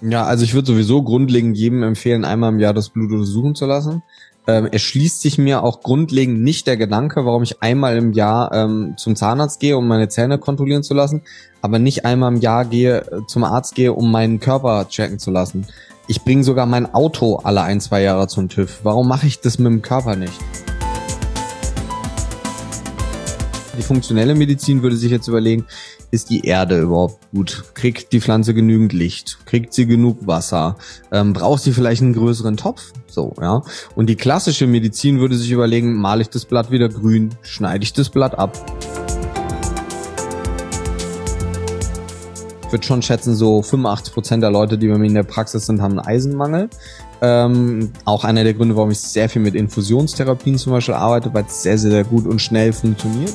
Ja, also ich würde sowieso grundlegend jedem empfehlen, einmal im Jahr das Blut untersuchen zu lassen. Ähm, es schließt sich mir auch grundlegend nicht der Gedanke, warum ich einmal im Jahr ähm, zum Zahnarzt gehe, um meine Zähne kontrollieren zu lassen, aber nicht einmal im Jahr gehe, äh, zum Arzt gehe, um meinen Körper checken zu lassen. Ich bringe sogar mein Auto alle ein, zwei Jahre zum TÜV. Warum mache ich das mit dem Körper nicht? Die funktionelle Medizin würde sich jetzt überlegen, ist die Erde überhaupt gut? Kriegt die Pflanze genügend Licht? Kriegt sie genug Wasser? Ähm, braucht sie vielleicht einen größeren Topf? So, ja. Und die klassische Medizin würde sich überlegen, male ich das Blatt wieder grün? Schneide ich das Blatt ab? Ich würde schon schätzen, so 85 Prozent der Leute, die bei mir in der Praxis sind, haben einen Eisenmangel. Ähm, auch einer der Gründe, warum ich sehr viel mit Infusionstherapien zum Beispiel arbeite, weil es sehr, sehr gut und schnell funktioniert.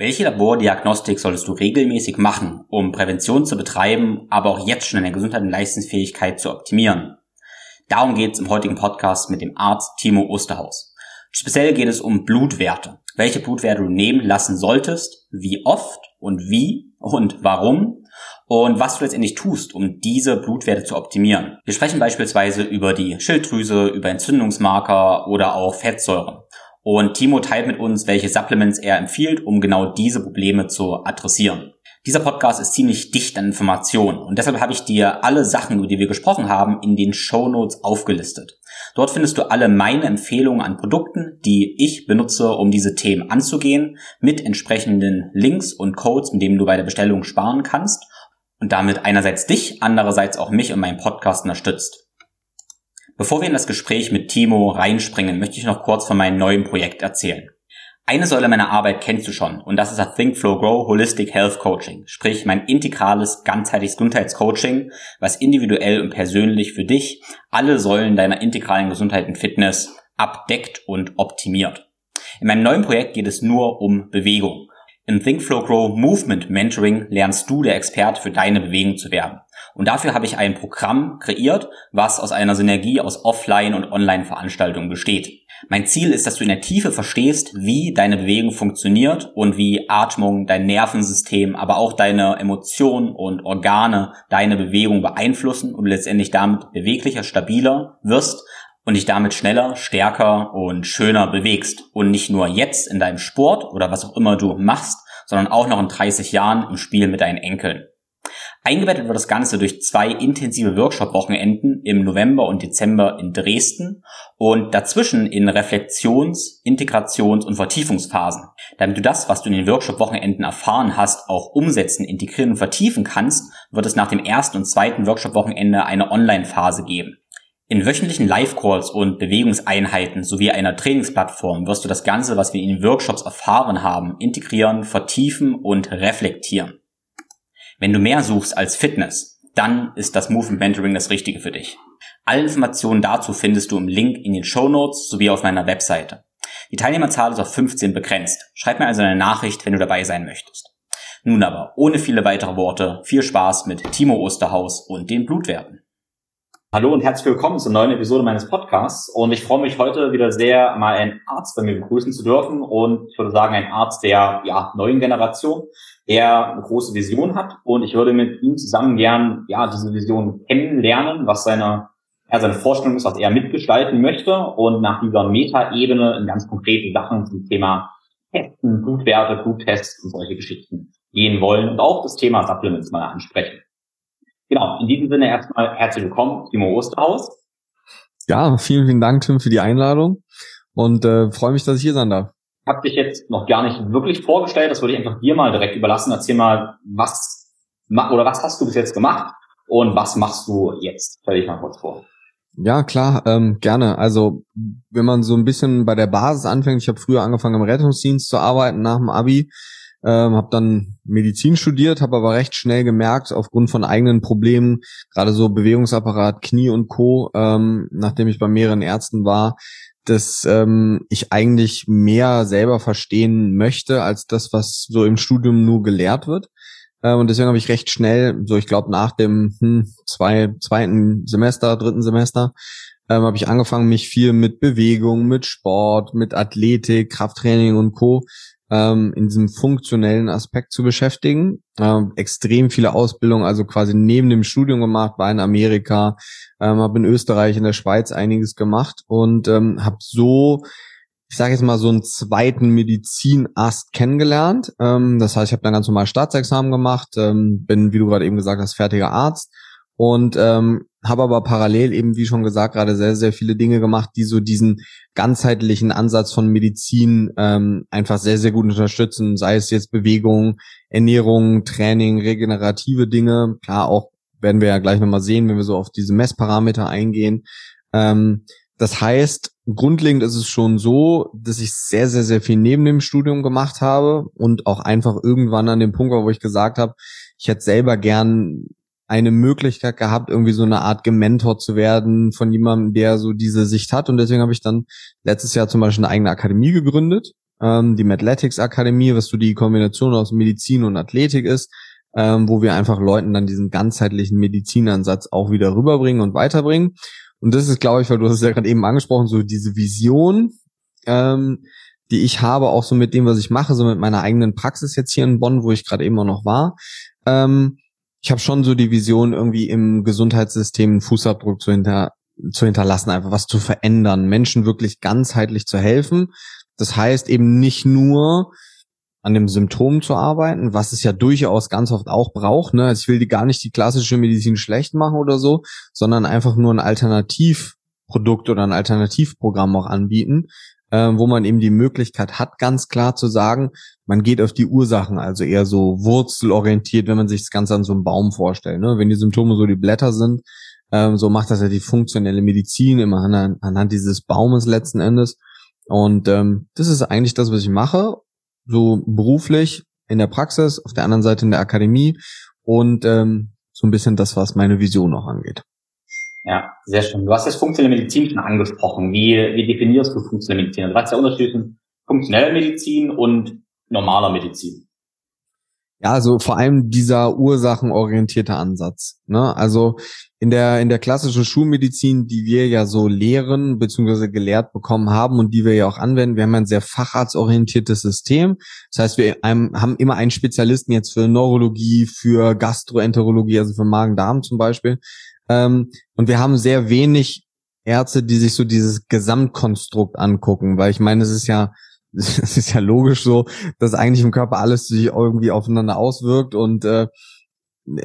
Welche Labordiagnostik solltest du regelmäßig machen, um Prävention zu betreiben, aber auch jetzt schon deine Gesundheit und Leistungsfähigkeit zu optimieren? Darum geht es im heutigen Podcast mit dem Arzt Timo Osterhaus. Speziell geht es um Blutwerte. Welche Blutwerte du nehmen lassen solltest, wie oft und wie und warum und was du letztendlich tust, um diese Blutwerte zu optimieren. Wir sprechen beispielsweise über die Schilddrüse, über Entzündungsmarker oder auch Fettsäuren. Und Timo teilt mit uns, welche Supplements er empfiehlt, um genau diese Probleme zu adressieren. Dieser Podcast ist ziemlich dicht an Informationen und deshalb habe ich dir alle Sachen, über die wir gesprochen haben, in den Show Notes aufgelistet. Dort findest du alle meine Empfehlungen an Produkten, die ich benutze, um diese Themen anzugehen, mit entsprechenden Links und Codes, mit denen du bei der Bestellung sparen kannst und damit einerseits dich, andererseits auch mich und meinen Podcast unterstützt. Bevor wir in das Gespräch mit Timo reinspringen, möchte ich noch kurz von meinem neuen Projekt erzählen. Eine Säule meiner Arbeit kennst du schon und das ist das Think Flow Grow Holistic Health Coaching, sprich mein integrales, ganzheitliches Gesundheitscoaching, was individuell und persönlich für dich alle Säulen deiner integralen Gesundheit und Fitness abdeckt und optimiert. In meinem neuen Projekt geht es nur um Bewegung. Im Think Flow Grow Movement Mentoring lernst du der Experte für deine Bewegung zu werden. Und dafür habe ich ein Programm kreiert, was aus einer Synergie aus Offline- und Online-Veranstaltungen besteht. Mein Ziel ist, dass du in der Tiefe verstehst, wie deine Bewegung funktioniert und wie Atmung, dein Nervensystem, aber auch deine Emotionen und Organe deine Bewegung beeinflussen und letztendlich damit beweglicher, stabiler wirst und dich damit schneller, stärker und schöner bewegst. Und nicht nur jetzt in deinem Sport oder was auch immer du machst, sondern auch noch in 30 Jahren im Spiel mit deinen Enkeln. Eingebettet wird das Ganze durch zwei intensive Workshop-Wochenenden im November und Dezember in Dresden und dazwischen in Reflexions-, Integrations- und Vertiefungsphasen. Damit du das, was du in den Workshop-Wochenenden erfahren hast, auch umsetzen, integrieren und vertiefen kannst, wird es nach dem ersten und zweiten Workshop-Wochenende eine Online-Phase geben. In wöchentlichen Live-Calls und Bewegungseinheiten sowie einer Trainingsplattform wirst du das Ganze, was wir in den Workshops erfahren haben, integrieren, vertiefen und reflektieren. Wenn du mehr suchst als Fitness, dann ist das Movement Mentoring das Richtige für dich. Alle Informationen dazu findest du im Link in den Show Notes sowie auf meiner Webseite. Die Teilnehmerzahl ist auf 15 begrenzt. Schreib mir also eine Nachricht, wenn du dabei sein möchtest. Nun aber, ohne viele weitere Worte, viel Spaß mit Timo Osterhaus und den Blutwerten. Hallo und herzlich willkommen zur neuen Episode meines Podcasts. Und ich freue mich heute wieder sehr, mal einen Arzt bei mir begrüßen zu dürfen. Und ich würde sagen, ein Arzt der ja, neuen Generation er eine große Vision hat und ich würde mit ihm zusammen gern ja diese Vision kennenlernen, was seine ja, seine Vorstellung ist, was er mitgestalten möchte und nach dieser Metaebene in ganz konkrete Sachen zum Thema Testen, Blutwerte, Bluttests und solche Geschichten gehen wollen und auch das Thema Supplements mal ansprechen. Genau, in diesem Sinne erstmal herzlich willkommen, Timo Osterhaus. Ja, vielen, vielen Dank, Tim, für die Einladung und äh, freue mich, dass ich hier sein darf habe dich jetzt noch gar nicht wirklich vorgestellt. Das würde ich einfach dir mal direkt überlassen. Erzähl mal, was oder was hast du bis jetzt gemacht und was machst du jetzt? Stell dich mal kurz vor. Ja, klar, ähm, gerne. Also wenn man so ein bisschen bei der Basis anfängt, ich habe früher angefangen im Rettungsdienst zu arbeiten nach dem Abi, ähm, habe dann Medizin studiert, habe aber recht schnell gemerkt, aufgrund von eigenen Problemen, gerade so Bewegungsapparat, Knie und Co., ähm, nachdem ich bei mehreren Ärzten war, dass ähm, ich eigentlich mehr selber verstehen möchte, als das, was so im Studium nur gelehrt wird. Äh, und deswegen habe ich recht schnell, so ich glaube nach dem hm, zwei, zweiten Semester, dritten Semester, ähm, habe ich angefangen, mich viel mit Bewegung, mit Sport, mit Athletik, Krafttraining und Co. Ähm, in diesem funktionellen Aspekt zu beschäftigen. Ähm, extrem viele Ausbildungen, also quasi neben dem Studium gemacht, war in Amerika, ähm, habe in Österreich, in der Schweiz einiges gemacht und ähm, habe so ich sage jetzt mal, so einen zweiten Medizinast kennengelernt. Ähm, das heißt, ich habe dann ganz normal Staatsexamen gemacht, ähm, bin, wie du gerade eben gesagt hast, fertiger Arzt und ähm, habe aber parallel eben, wie schon gesagt, gerade sehr, sehr viele Dinge gemacht, die so diesen ganzheitlichen Ansatz von Medizin ähm, einfach sehr, sehr gut unterstützen, sei es jetzt Bewegung, Ernährung, Training, regenerative Dinge. Klar, auch werden wir ja gleich nochmal sehen, wenn wir so auf diese Messparameter eingehen. Ähm, das heißt, grundlegend ist es schon so, dass ich sehr, sehr, sehr viel neben dem Studium gemacht habe und auch einfach irgendwann an dem Punkt war, wo ich gesagt habe, ich hätte selber gern eine Möglichkeit gehabt, irgendwie so eine Art Gementor zu werden von jemandem, der so diese Sicht hat. Und deswegen habe ich dann letztes Jahr zum Beispiel eine eigene Akademie gegründet, ähm, die Mathletics Akademie, was so die Kombination aus Medizin und Athletik ist, ähm, wo wir einfach Leuten dann diesen ganzheitlichen Medizinansatz auch wieder rüberbringen und weiterbringen. Und das ist, glaube ich, weil du hast es ja gerade eben angesprochen, so diese Vision, ähm, die ich habe, auch so mit dem, was ich mache, so mit meiner eigenen Praxis jetzt hier in Bonn, wo ich gerade eben auch noch war. Ähm, ich habe schon so die Vision, irgendwie im Gesundheitssystem einen Fußabdruck zu, hinter, zu hinterlassen, einfach was zu verändern, Menschen wirklich ganzheitlich zu helfen. Das heißt eben nicht nur an dem Symptom zu arbeiten, was es ja durchaus ganz oft auch braucht. Ne? Also ich will die gar nicht die klassische Medizin schlecht machen oder so, sondern einfach nur ein Alternativprodukt oder ein Alternativprogramm auch anbieten, äh, wo man eben die Möglichkeit hat, ganz klar zu sagen, man geht auf die Ursachen, also eher so wurzelorientiert, wenn man sich das Ganze an so einem Baum vorstellt. Ne? Wenn die Symptome so die Blätter sind, ähm, so macht das ja die funktionelle Medizin immer anhand, anhand dieses Baumes letzten Endes. Und ähm, das ist eigentlich das, was ich mache so beruflich in der Praxis, auf der anderen Seite in der Akademie und ähm, so ein bisschen das, was meine Vision noch angeht. Ja, sehr schön. Du hast jetzt funktionelle Medizin schon angesprochen. Wie, wie definierst du funktionelle Medizin? Also, du hast ja Unterschied zwischen funktioneller Medizin und normaler Medizin. Ja, also vor allem dieser ursachenorientierte Ansatz. Ne? Also in der, in der klassischen Schulmedizin, die wir ja so lehren, beziehungsweise gelehrt bekommen haben und die wir ja auch anwenden, wir haben ein sehr facharztorientiertes System. Das heißt, wir haben immer einen Spezialisten jetzt für Neurologie, für Gastroenterologie, also für Magen-Darm zum Beispiel. Ähm, und wir haben sehr wenig Ärzte, die sich so dieses Gesamtkonstrukt angucken, weil ich meine, es ist ja es ist ja logisch so, dass eigentlich im Körper alles sich irgendwie aufeinander auswirkt und äh,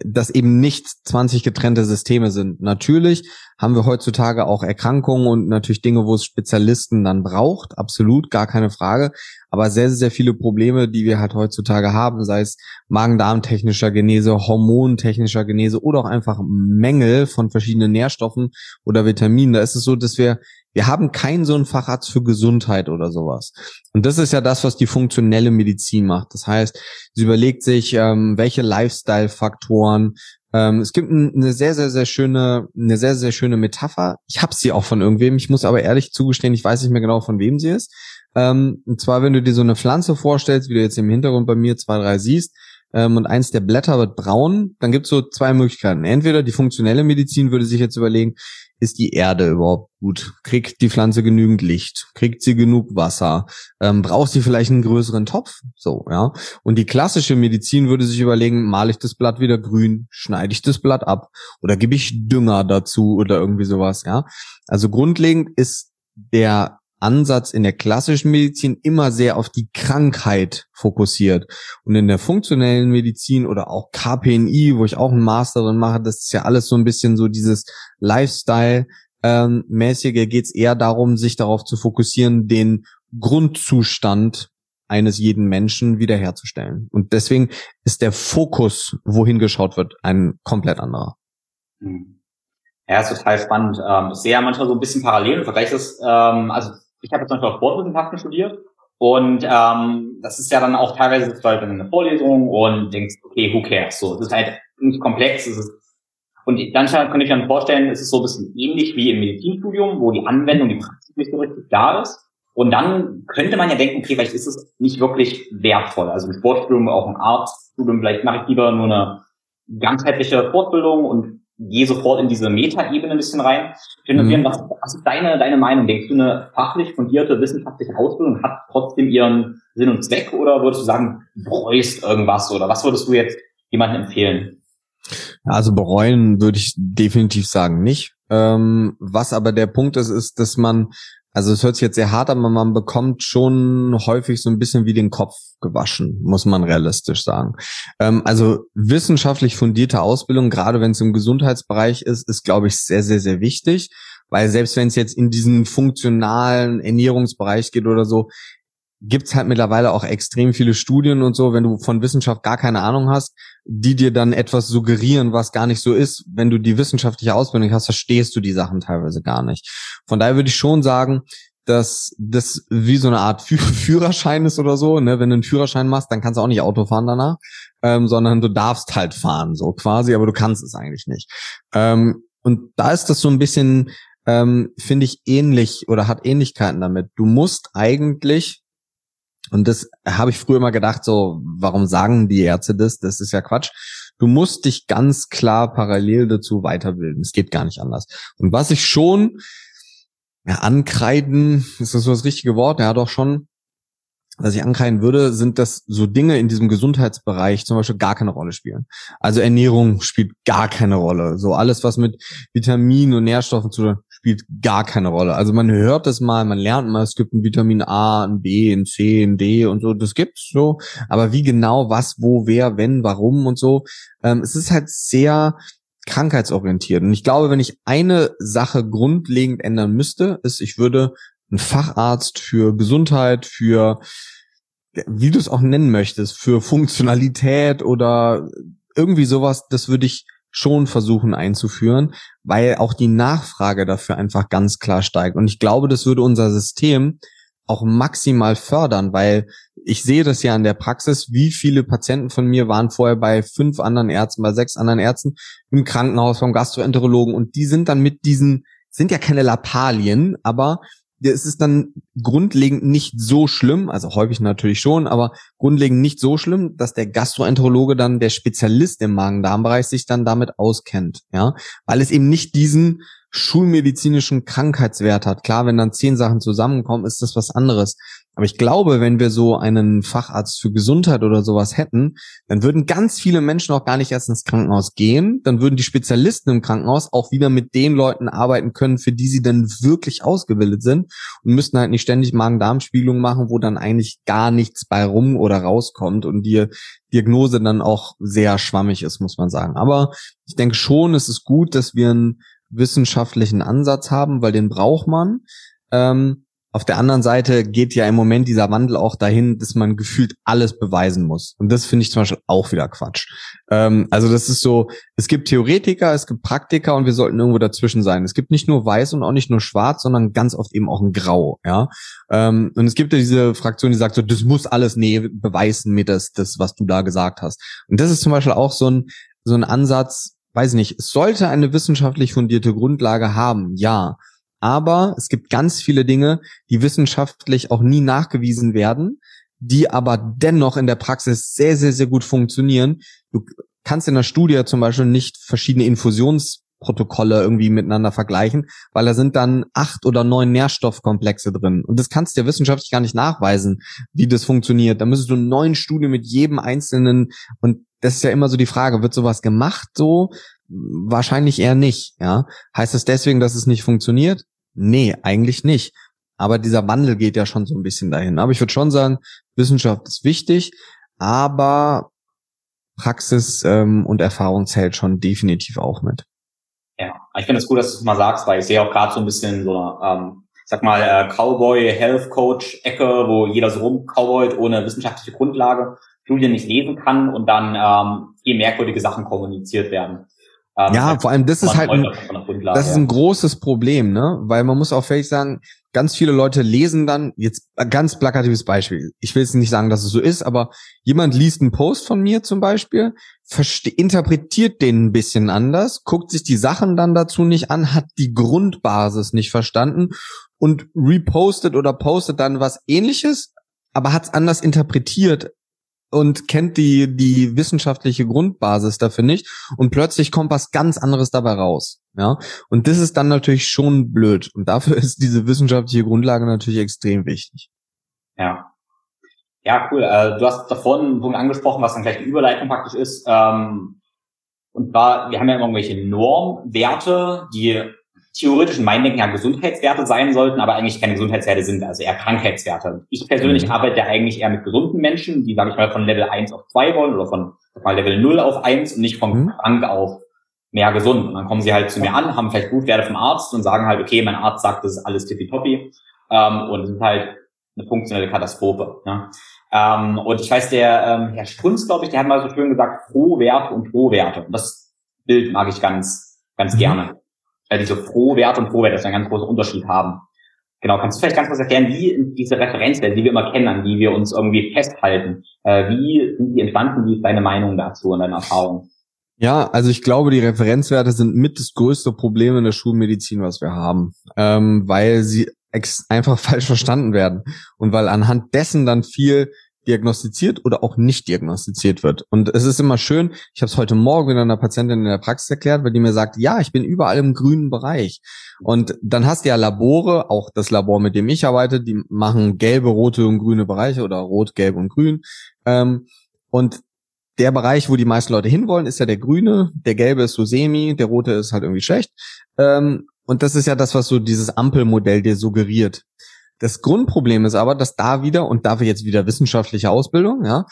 dass eben nicht 20 getrennte Systeme sind. Natürlich haben wir heutzutage auch Erkrankungen und natürlich Dinge, wo es Spezialisten dann braucht, absolut, gar keine Frage. Aber sehr, sehr viele Probleme, die wir halt heutzutage haben, sei es Magen-Darm-technischer Genese, Hormontechnischer Genese oder auch einfach Mängel von verschiedenen Nährstoffen oder Vitaminen, da ist es so, dass wir wir haben keinen so einen Facharzt für Gesundheit oder sowas. Und das ist ja das, was die funktionelle Medizin macht. Das heißt, sie überlegt sich, ähm, welche Lifestyle-Faktoren. Ähm, es gibt eine sehr, sehr, sehr schöne, eine sehr, sehr schöne Metapher. Ich habe sie auch von irgendwem. Ich muss aber ehrlich zugestehen, ich weiß nicht mehr genau, von wem sie ist. Ähm, und zwar, wenn du dir so eine Pflanze vorstellst, wie du jetzt im Hintergrund bei mir zwei, drei siehst, ähm, und eins der Blätter wird braun, dann gibt es so zwei Möglichkeiten. Entweder die funktionelle Medizin würde sich jetzt überlegen, ist die Erde überhaupt gut? Kriegt die Pflanze genügend Licht? Kriegt sie genug Wasser? Ähm, braucht sie vielleicht einen größeren Topf? So, ja. Und die klassische Medizin würde sich überlegen, male ich das Blatt wieder grün, schneide ich das Blatt ab oder gebe ich Dünger dazu oder irgendwie sowas, ja. Also grundlegend ist der Ansatz in der klassischen Medizin immer sehr auf die Krankheit fokussiert. Und in der funktionellen Medizin oder auch KPNI, wo ich auch einen Master drin mache, das ist ja alles so ein bisschen so dieses Lifestyle, ähm, geht es eher darum, sich darauf zu fokussieren, den Grundzustand eines jeden Menschen wiederherzustellen. Und deswegen ist der Fokus, wohin geschaut wird, ein komplett anderer. Hm. Ja, ist total spannend. Ähm, ich sehe ja manchmal so ein bisschen parallel und vergleiche das, ähm, also ich habe jetzt zum Beispiel auch Sportwissenschaften studiert und ähm, das ist ja dann auch teilweise du halt in einer Vorlesung und denkst, okay, who cares? So, es ist halt nicht komplex, es ist und dann kann ich mir vorstellen, es ist so ein bisschen ähnlich wie im Medizinstudium, wo die Anwendung, die Praxis nicht so richtig da ist. Und dann könnte man ja denken, okay, vielleicht ist es nicht wirklich wertvoll. Also im Sportstudium, auch im Arztstudium, vielleicht mache ich lieber nur eine ganzheitliche Fortbildung und gehe sofort in diese Metaebene ein bisschen rein. Mhm. was, was ist deine, deine Meinung? Denkst du, eine fachlich fundierte wissenschaftliche Ausbildung hat trotzdem ihren Sinn und Zweck oder würdest du sagen, bereust irgendwas oder was würdest du jetzt jemandem empfehlen? Also bereuen würde ich definitiv sagen nicht. Ähm, was aber der Punkt ist, ist, dass man also es hört sich jetzt sehr hart an, aber man bekommt schon häufig so ein bisschen wie den Kopf gewaschen, muss man realistisch sagen. Ähm, also wissenschaftlich fundierte Ausbildung, gerade wenn es im Gesundheitsbereich ist, ist, glaube ich, sehr, sehr, sehr wichtig. Weil selbst wenn es jetzt in diesen funktionalen Ernährungsbereich geht oder so, gibt's halt mittlerweile auch extrem viele Studien und so, wenn du von Wissenschaft gar keine Ahnung hast, die dir dann etwas suggerieren, was gar nicht so ist. Wenn du die wissenschaftliche Ausbildung hast, verstehst du die Sachen teilweise gar nicht. Von daher würde ich schon sagen, dass das wie so eine Art Führerschein ist oder so. Ne? Wenn du einen Führerschein machst, dann kannst du auch nicht Auto fahren danach, ähm, sondern du darfst halt fahren, so quasi, aber du kannst es eigentlich nicht. Ähm, und da ist das so ein bisschen, ähm, finde ich, ähnlich oder hat Ähnlichkeiten damit. Du musst eigentlich und das habe ich früher immer gedacht, so, warum sagen die Ärzte das? Das ist ja Quatsch. Du musst dich ganz klar parallel dazu weiterbilden. Es geht gar nicht anders. Und was ich schon, ja, ankreiden, ist das so das richtige Wort? Ja, doch schon was ich ankreiden würde, sind, dass so Dinge in diesem Gesundheitsbereich zum Beispiel gar keine Rolle spielen. Also Ernährung spielt gar keine Rolle. So alles, was mit Vitaminen und Nährstoffen zu tun spielt gar keine Rolle. Also man hört es mal, man lernt mal, es gibt ein Vitamin A, ein B, ein C, ein D und so, das gibt's so. Aber wie genau, was, wo, wer, wenn, warum und so, ähm, es ist halt sehr krankheitsorientiert. Und ich glaube, wenn ich eine Sache grundlegend ändern müsste, ist, ich würde ein Facharzt für Gesundheit, für wie du es auch nennen möchtest, für Funktionalität oder irgendwie sowas, das würde ich schon versuchen einzuführen, weil auch die Nachfrage dafür einfach ganz klar steigt. Und ich glaube, das würde unser System auch maximal fördern, weil ich sehe das ja in der Praxis, wie viele Patienten von mir waren vorher bei fünf anderen Ärzten, bei sechs anderen Ärzten im Krankenhaus vom Gastroenterologen und die sind dann mit diesen, sind ja keine Lappalien, aber es ist dann grundlegend nicht so schlimm, also häufig natürlich schon, aber grundlegend nicht so schlimm, dass der Gastroenterologe dann der Spezialist im Magen-Darm-Bereich sich dann damit auskennt, ja, weil es eben nicht diesen schulmedizinischen Krankheitswert hat. Klar, wenn dann zehn Sachen zusammenkommen, ist das was anderes. Aber ich glaube, wenn wir so einen Facharzt für Gesundheit oder sowas hätten, dann würden ganz viele Menschen auch gar nicht erst ins Krankenhaus gehen. Dann würden die Spezialisten im Krankenhaus auch wieder mit den Leuten arbeiten können, für die sie dann wirklich ausgebildet sind und müssten halt nicht ständig Magen-Darm-Spiegelung machen, wo dann eigentlich gar nichts bei rum oder rauskommt und die Diagnose dann auch sehr schwammig ist, muss man sagen. Aber ich denke schon, es ist gut, dass wir einen wissenschaftlichen Ansatz haben, weil den braucht man. Ähm, auf der anderen Seite geht ja im Moment dieser Wandel auch dahin, dass man gefühlt alles beweisen muss. Und das finde ich zum Beispiel auch wieder Quatsch. Ähm, also das ist so, es gibt Theoretiker, es gibt Praktiker und wir sollten irgendwo dazwischen sein. Es gibt nicht nur weiß und auch nicht nur schwarz, sondern ganz oft eben auch ein Grau, ja. Ähm, und es gibt ja diese Fraktion, die sagt so, das muss alles, nee, beweisen mir das, das, was du da gesagt hast. Und das ist zum Beispiel auch so ein, so ein Ansatz, weiß ich nicht, es sollte eine wissenschaftlich fundierte Grundlage haben, ja. Aber es gibt ganz viele Dinge, die wissenschaftlich auch nie nachgewiesen werden, die aber dennoch in der Praxis sehr, sehr, sehr gut funktionieren. Du kannst in der Studie zum Beispiel nicht verschiedene Infusionsprotokolle irgendwie miteinander vergleichen, weil da sind dann acht oder neun Nährstoffkomplexe drin. Und das kannst du ja wissenschaftlich gar nicht nachweisen, wie das funktioniert. Da müsstest du neun Studien mit jedem einzelnen und das ist ja immer so die Frage, wird sowas gemacht so? Wahrscheinlich eher nicht, ja. Heißt das deswegen, dass es nicht funktioniert? Nee, eigentlich nicht. Aber dieser Wandel geht ja schon so ein bisschen dahin. Aber ich würde schon sagen, Wissenschaft ist wichtig, aber Praxis ähm, und Erfahrung zählt schon definitiv auch mit. Ja, ich finde es gut, dass du es mal sagst, weil ich sehe auch gerade so ein bisschen so, ähm, ich sag mal, äh, Cowboy, Health Coach Ecke, wo jeder so rumcowboyt ohne wissenschaftliche Grundlage, Studien nicht lesen kann und dann ähm, viel merkwürdige Sachen kommuniziert werden. Ähm, ja, vor allem das ist halt ein, das ist ein großes Problem, ne? Weil man muss auch vielleicht sagen, ganz viele Leute lesen dann, jetzt ganz plakatives Beispiel. Ich will jetzt nicht sagen, dass es so ist, aber jemand liest einen Post von mir zum Beispiel, interpretiert den ein bisschen anders, guckt sich die Sachen dann dazu nicht an, hat die Grundbasis nicht verstanden und repostet oder postet dann was ähnliches, aber hat es anders interpretiert und kennt die, die wissenschaftliche Grundbasis dafür nicht und plötzlich kommt was ganz anderes dabei raus. Ja, und das ist dann natürlich schon blöd und dafür ist diese wissenschaftliche Grundlage natürlich extrem wichtig. Ja. Ja, cool. Äh, du hast davor einen Punkt angesprochen, was dann gleich die Überleitung praktisch ist. Ähm, und zwar, wir haben ja immer irgendwelche Normwerte, die theoretisch in meinem Denken ja Gesundheitswerte sein sollten, aber eigentlich keine Gesundheitswerte sind, also eher Krankheitswerte. Ich persönlich mhm. arbeite ja eigentlich eher mit gesunden Menschen, die, sage ich mal, von Level 1 auf 2 wollen oder von mal Level 0 auf 1 und nicht von mhm. krank auf mehr gesund. Und dann kommen sie halt zu mir an, haben vielleicht Blutwerte vom Arzt und sagen halt, okay, mein Arzt sagt, das ist alles tippitoppi. Ähm, und es ist halt eine funktionelle Katastrophe. Ne? Ähm, und ich weiß, der ähm, Herr Strunz, glaube ich, der hat mal so schön gesagt, Pro-Werte und Pro-Werte. Und das Bild mag ich ganz, ganz mhm. gerne äh, diese Pro-Wert und Pro-Wert, dass wir einen ganz großen Unterschied haben. Genau, kannst du vielleicht ganz kurz erklären, wie diese Referenzwerte, die wir immer kennen, an die wir uns irgendwie festhalten, äh, wie sind die entstanden, wie ist deine Meinung dazu und deine Erfahrung? Ja, also ich glaube, die Referenzwerte sind mit das größte Problem in der Schulmedizin, was wir haben, ähm, weil sie einfach falsch verstanden werden und weil anhand dessen dann viel diagnostiziert oder auch nicht diagnostiziert wird. Und es ist immer schön, ich habe es heute Morgen wieder einer Patientin in der Praxis erklärt, weil die mir sagt, ja, ich bin überall im grünen Bereich. Und dann hast du ja Labore, auch das Labor, mit dem ich arbeite, die machen gelbe, rote und grüne Bereiche oder rot, gelb und grün. Ähm, und der Bereich, wo die meisten Leute hinwollen, ist ja der grüne, der gelbe ist so semi, der rote ist halt irgendwie schlecht. Ähm, und das ist ja das, was so dieses Ampelmodell dir suggeriert. Das Grundproblem ist aber, dass da wieder, und dafür jetzt wieder wissenschaftliche Ausbildung, ja,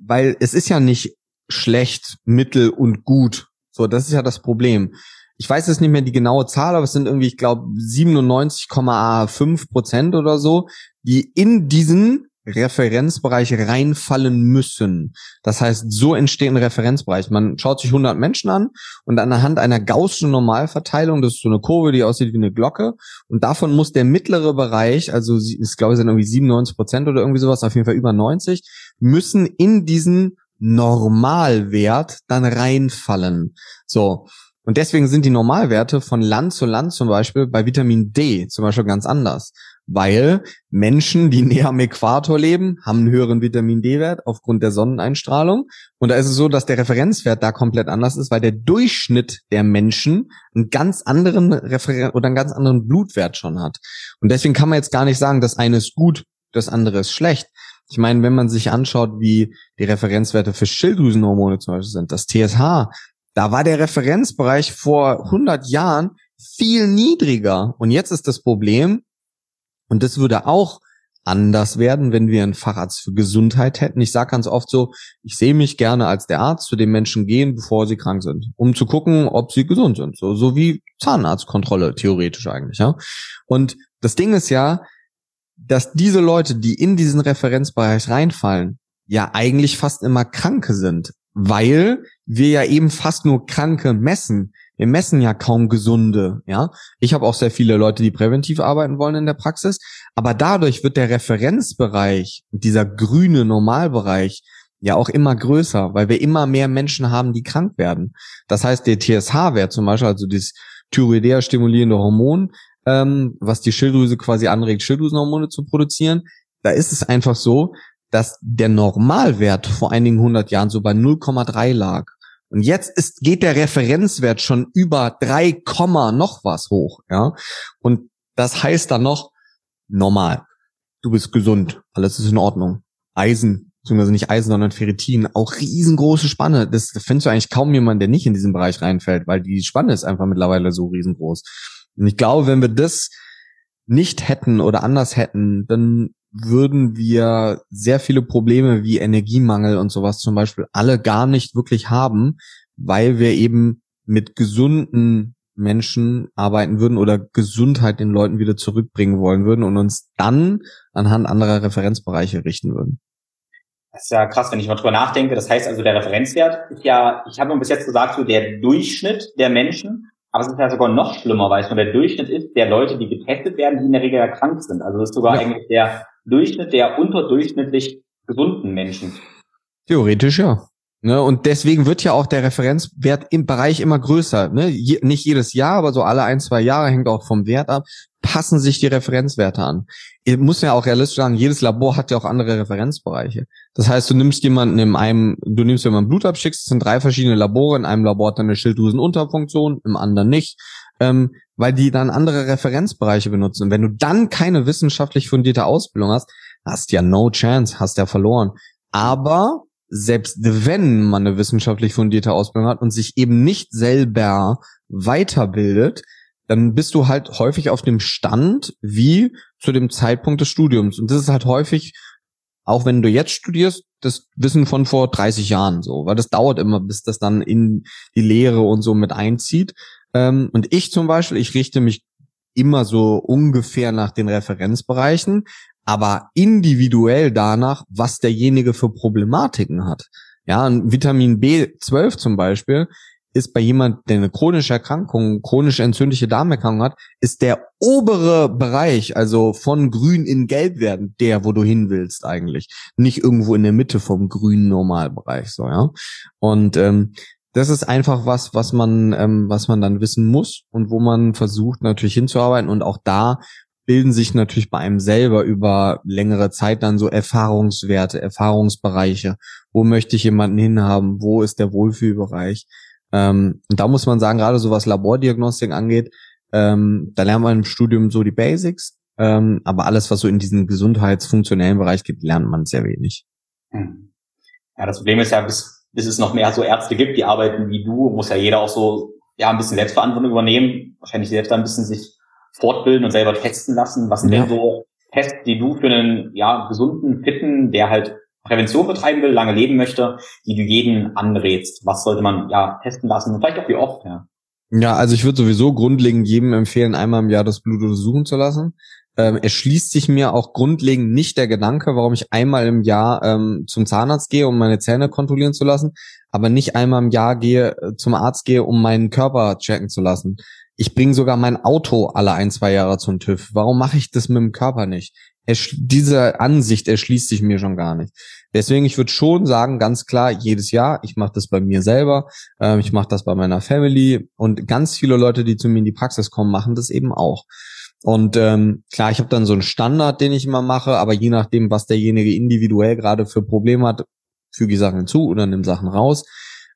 weil es ist ja nicht schlecht, mittel und gut. So, das ist ja das Problem. Ich weiß jetzt nicht mehr die genaue Zahl, aber es sind irgendwie, ich glaube, 97,5 Prozent oder so, die in diesen Referenzbereich reinfallen müssen. Das heißt, so entsteht ein Referenzbereich. Man schaut sich 100 Menschen an und anhand einer gaußschen Normalverteilung, das ist so eine Kurve, die aussieht wie eine Glocke, und davon muss der mittlere Bereich, also ich glaube, es sind irgendwie 97 Prozent oder irgendwie sowas, auf jeden Fall über 90, müssen in diesen Normalwert dann reinfallen. So. Und deswegen sind die Normalwerte von Land zu Land zum Beispiel bei Vitamin D zum Beispiel ganz anders weil Menschen, die näher am Äquator leben, haben einen höheren Vitamin D-Wert aufgrund der Sonneneinstrahlung. Und da ist es so, dass der Referenzwert da komplett anders ist, weil der Durchschnitt der Menschen einen ganz anderen Referen oder einen ganz anderen Blutwert schon hat. Und deswegen kann man jetzt gar nicht sagen, das eine ist gut, das andere ist schlecht. Ich meine, wenn man sich anschaut, wie die Referenzwerte für Schilddrüsenhormone zum Beispiel sind, das TSH, da war der Referenzbereich vor 100 Jahren viel niedriger. Und jetzt ist das Problem, und das würde auch anders werden, wenn wir einen Facharzt für Gesundheit hätten. Ich sage ganz oft so, ich sehe mich gerne als der Arzt zu den Menschen gehen, bevor sie krank sind, um zu gucken, ob sie gesund sind. So, so wie Zahnarztkontrolle, theoretisch eigentlich, ja. Und das Ding ist ja, dass diese Leute, die in diesen Referenzbereich reinfallen, ja eigentlich fast immer Kranke sind, weil wir ja eben fast nur Kranke messen wir messen ja kaum gesunde, ja. Ich habe auch sehr viele Leute, die präventiv arbeiten wollen in der Praxis, aber dadurch wird der Referenzbereich, dieser grüne Normalbereich, ja auch immer größer, weil wir immer mehr Menschen haben, die krank werden. Das heißt, der TSH-Wert zum Beispiel, also dieses Thyroidea stimulierende Hormon, ähm, was die Schilddrüse quasi anregt, Schilddrüsenhormone zu produzieren, da ist es einfach so, dass der Normalwert vor einigen hundert Jahren so bei 0,3 lag. Und jetzt ist, geht der Referenzwert schon über drei Komma noch was hoch, ja. Und das heißt dann noch normal. Du bist gesund, alles ist in Ordnung. Eisen, beziehungsweise nicht Eisen, sondern Ferritin, auch riesengroße Spanne. Das findest du eigentlich kaum jemand, der nicht in diesen Bereich reinfällt, weil die Spanne ist einfach mittlerweile so riesengroß. Und ich glaube, wenn wir das nicht hätten oder anders hätten, dann würden wir sehr viele Probleme wie Energiemangel und sowas zum Beispiel alle gar nicht wirklich haben, weil wir eben mit gesunden Menschen arbeiten würden oder Gesundheit den Leuten wieder zurückbringen wollen würden und uns dann anhand anderer Referenzbereiche richten würden. Das ist ja krass, wenn ich mal drüber nachdenke. Das heißt also, der Referenzwert ist ja, ich habe bis jetzt gesagt, so der Durchschnitt der Menschen. Aber es ist ja sogar noch schlimmer, weil es nur der Durchschnitt ist der Leute, die getestet werden, die in der Regel erkrankt sind. Also es ist sogar ja. eigentlich der Durchschnitt der unterdurchschnittlich gesunden Menschen. Theoretisch ja. Ne, und deswegen wird ja auch der Referenzwert im Bereich immer größer. Ne? Je, nicht jedes Jahr, aber so alle ein, zwei Jahre hängt auch vom Wert ab, passen sich die Referenzwerte an. Ihr muss ja auch realistisch sagen, jedes Labor hat ja auch andere Referenzbereiche. Das heißt, du nimmst jemanden in einem, du nimmst jemanden Blut abschickst, es sind drei verschiedene Labore, in einem Labor hat dann eine Schilddrüsenunterfunktion, im anderen nicht, ähm, weil die dann andere Referenzbereiche benutzen. Und wenn du dann keine wissenschaftlich fundierte Ausbildung hast, hast ja no chance, hast ja verloren. Aber selbst wenn man eine wissenschaftlich fundierte Ausbildung hat und sich eben nicht selber weiterbildet, dann bist du halt häufig auf dem Stand wie zu dem Zeitpunkt des Studiums. Und das ist halt häufig, auch wenn du jetzt studierst, das Wissen von vor 30 Jahren so, weil das dauert immer, bis das dann in die Lehre und so mit einzieht. Ähm, und ich zum Beispiel, ich richte mich immer so ungefähr nach den Referenzbereichen, aber individuell danach, was derjenige für Problematiken hat. Ja, ein Vitamin B12 zum Beispiel ist bei jemand, der eine chronische Erkrankung, chronisch entzündliche Darmerkrankung hat, ist der obere Bereich, also von grün in gelb werden, der, wo du hin willst eigentlich. Nicht irgendwo in der Mitte vom grünen Normalbereich, so, ja. Und, ähm, das ist einfach was, was man, ähm, was man dann wissen muss und wo man versucht natürlich hinzuarbeiten und auch da bilden sich natürlich bei einem selber über längere Zeit dann so Erfahrungswerte, Erfahrungsbereiche. Wo möchte ich jemanden hinhaben? Wo ist der Wohlfühlbereich? Ähm, und da muss man sagen, gerade so was Labordiagnostik angeht, ähm, da lernt man im Studium so die Basics, ähm, aber alles, was so in diesen gesundheitsfunktionellen Bereich geht, lernt man sehr wenig. Hm. Ja, das Problem ist ja, bis, bis es noch mehr so Ärzte gibt, die arbeiten wie du, muss ja jeder auch so ja ein bisschen Selbstverantwortung übernehmen, wahrscheinlich selbst ein bisschen sich fortbilden und selber testen lassen. Was sind ja. denn so Tests, die du für einen ja, gesunden, fitten, der halt Prävention betreiben will, lange leben möchte, die du jeden anrätst? Was sollte man ja testen lassen und vielleicht auch wie oft? Ja, ja also ich würde sowieso grundlegend jedem empfehlen, einmal im Jahr das Blut untersuchen zu lassen. Ähm, es schließt sich mir auch grundlegend nicht der Gedanke, warum ich einmal im Jahr ähm, zum Zahnarzt gehe, um meine Zähne kontrollieren zu lassen, aber nicht einmal im Jahr gehe äh, zum Arzt gehe, um meinen Körper checken zu lassen. Ich bringe sogar mein Auto alle ein, zwei Jahre zum TÜV. Warum mache ich das mit dem Körper nicht? Ersch diese Ansicht erschließt sich mir schon gar nicht. Deswegen, ich würde schon sagen, ganz klar, jedes Jahr, ich mache das bei mir selber, äh, ich mache das bei meiner Family und ganz viele Leute, die zu mir in die Praxis kommen, machen das eben auch. Und ähm, klar, ich habe dann so einen Standard, den ich immer mache, aber je nachdem, was derjenige individuell gerade für Probleme hat, füge ich Sachen hinzu oder nehme Sachen raus.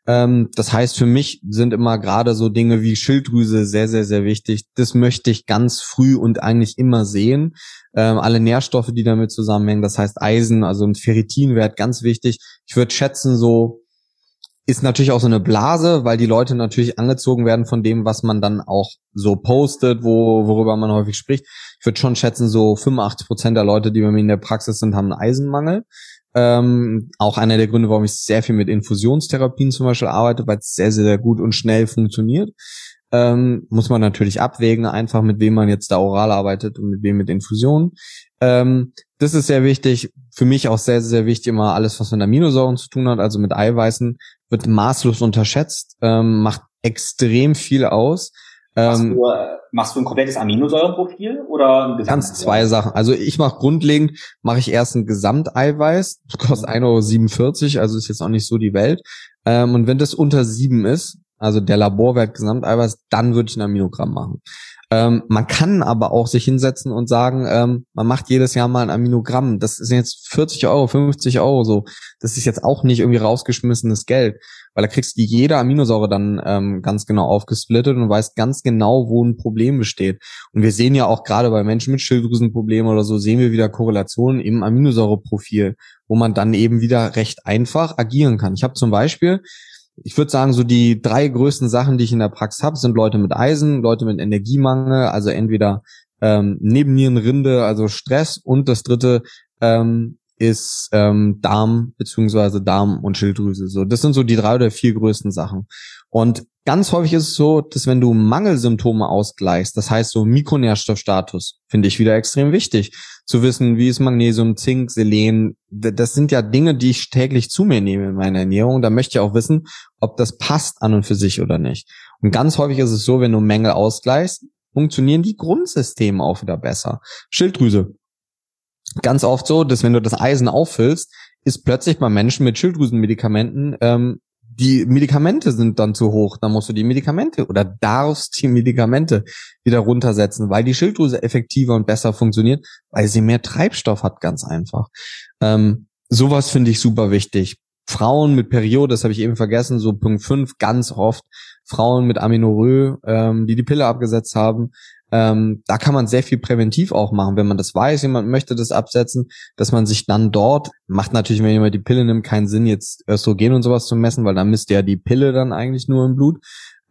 Ähm, das heißt, für mich sind immer gerade so Dinge wie Schilddrüse sehr, sehr, sehr wichtig. Das möchte ich ganz früh und eigentlich immer sehen. Ähm, alle Nährstoffe, die damit zusammenhängen, das heißt Eisen, also ein Ferritinwert, ganz wichtig. Ich würde schätzen, so ist natürlich auch so eine Blase, weil die Leute natürlich angezogen werden von dem, was man dann auch so postet, wo, worüber man häufig spricht. Ich würde schon schätzen, so 85 Prozent der Leute, die bei mir in der Praxis sind, haben einen Eisenmangel. Ähm, auch einer der Gründe, warum ich sehr viel mit Infusionstherapien zum Beispiel arbeite, weil es sehr, sehr gut und schnell funktioniert. Ähm, muss man natürlich abwägen, einfach mit wem man jetzt da oral arbeitet und mit wem mit Infusionen. Ähm, das ist sehr wichtig. Für mich auch sehr, sehr wichtig immer alles, was mit Aminosäuren zu tun hat, also mit Eiweißen, wird maßlos unterschätzt, ähm, macht extrem viel aus. Machst ähm, du, machst du ein komplettes Aminosäurenprofil oder ein Ganz zwei Sachen. Also ich mache grundlegend, mache ich erst ein Gesamteiweiß, das kostet 1,47 Euro, also ist jetzt auch nicht so die Welt. Ähm, und wenn das unter sieben ist, also der Laborwert Gesamteiweiß, dann würde ich ein Aminogramm machen. Ähm, man kann aber auch sich hinsetzen und sagen, ähm, man macht jedes Jahr mal ein Aminogramm. Das sind jetzt 40 Euro, 50 Euro so. Das ist jetzt auch nicht irgendwie rausgeschmissenes Geld, weil da kriegst du jede Aminosäure dann ähm, ganz genau aufgesplittet und weißt ganz genau, wo ein Problem besteht. Und wir sehen ja auch gerade bei Menschen mit Schilddrüsenproblemen oder so, sehen wir wieder Korrelationen im Aminosäureprofil, wo man dann eben wieder recht einfach agieren kann. Ich habe zum Beispiel ich würde sagen, so die drei größten Sachen, die ich in der Praxis habe, sind Leute mit Eisen, Leute mit Energiemangel, also entweder ähm, Nebennierenrinde, also Stress und das dritte ähm, ist ähm, Darm beziehungsweise Darm und Schilddrüse. So, das sind so die drei oder vier größten Sachen. Und Ganz häufig ist es so, dass wenn du Mangelsymptome ausgleichst, das heißt so Mikronährstoffstatus, finde ich wieder extrem wichtig, zu wissen, wie ist Magnesium, Zink, Selen, das sind ja Dinge, die ich täglich zu mir nehme in meiner Ernährung. Da möchte ich auch wissen, ob das passt an und für sich oder nicht. Und ganz häufig ist es so, wenn du Mängel ausgleichst, funktionieren die Grundsysteme auch wieder besser. Schilddrüse. Ganz oft so, dass wenn du das Eisen auffüllst, ist plötzlich bei Menschen mit Schilddrüsenmedikamenten ähm, die Medikamente sind dann zu hoch, dann musst du die Medikamente oder darfst die Medikamente wieder runtersetzen, weil die Schilddrüse effektiver und besser funktioniert, weil sie mehr Treibstoff hat, ganz einfach. Ähm, sowas finde ich super wichtig. Frauen mit Periode, das habe ich eben vergessen, so Punkt 5, ganz oft Frauen mit Aminorö, ähm, die die Pille abgesetzt haben, ähm, da kann man sehr viel präventiv auch machen, wenn man das weiß, jemand möchte das absetzen, dass man sich dann dort, macht natürlich, wenn jemand die Pille nimmt, keinen Sinn, jetzt Östrogen und sowas zu messen, weil dann misst ja die Pille dann eigentlich nur im Blut.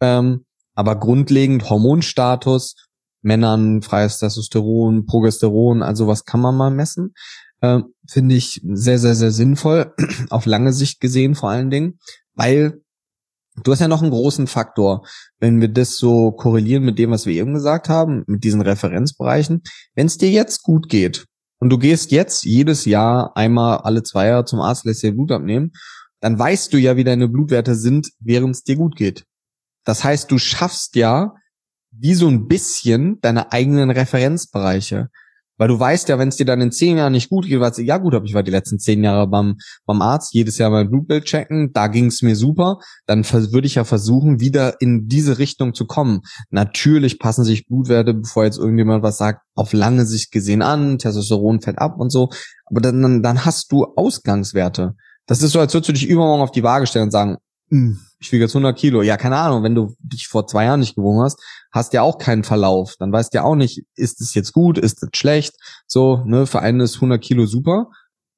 Ähm, aber grundlegend Hormonstatus, Männern freies Testosteron, Progesteron, also was kann man mal messen. Ähm, Finde ich sehr, sehr, sehr sinnvoll, auf lange Sicht gesehen vor allen Dingen, weil Du hast ja noch einen großen Faktor, wenn wir das so korrelieren mit dem, was wir eben gesagt haben, mit diesen Referenzbereichen. Wenn es dir jetzt gut geht und du gehst jetzt jedes Jahr einmal alle zwei Jahre zum Arzt, lässt dir Blut abnehmen, dann weißt du ja, wie deine Blutwerte sind, während es dir gut geht. Das heißt, du schaffst ja wie so ein bisschen deine eigenen Referenzbereiche. Weil du weißt ja, wenn es dir dann in zehn Jahren nicht gut geht, weißt du, ja gut, aber ich war die letzten zehn Jahre beim, beim Arzt, jedes Jahr mein Blutbild checken, da ging es mir super, dann würde ich ja versuchen, wieder in diese Richtung zu kommen. Natürlich passen sich Blutwerte, bevor jetzt irgendjemand was sagt, auf lange Sicht gesehen an, Testosteron fällt ab und so, aber dann, dann hast du Ausgangswerte. Das ist so, als würdest du dich übermorgen auf die Waage stellen und sagen, hm, ich wiege jetzt 100 Kilo. Ja, keine Ahnung, wenn du dich vor zwei Jahren nicht gewogen hast, hast ja auch keinen Verlauf. Dann weißt du ja auch nicht, ist es jetzt gut, ist es schlecht. So, ne, für einen ist 100 Kilo super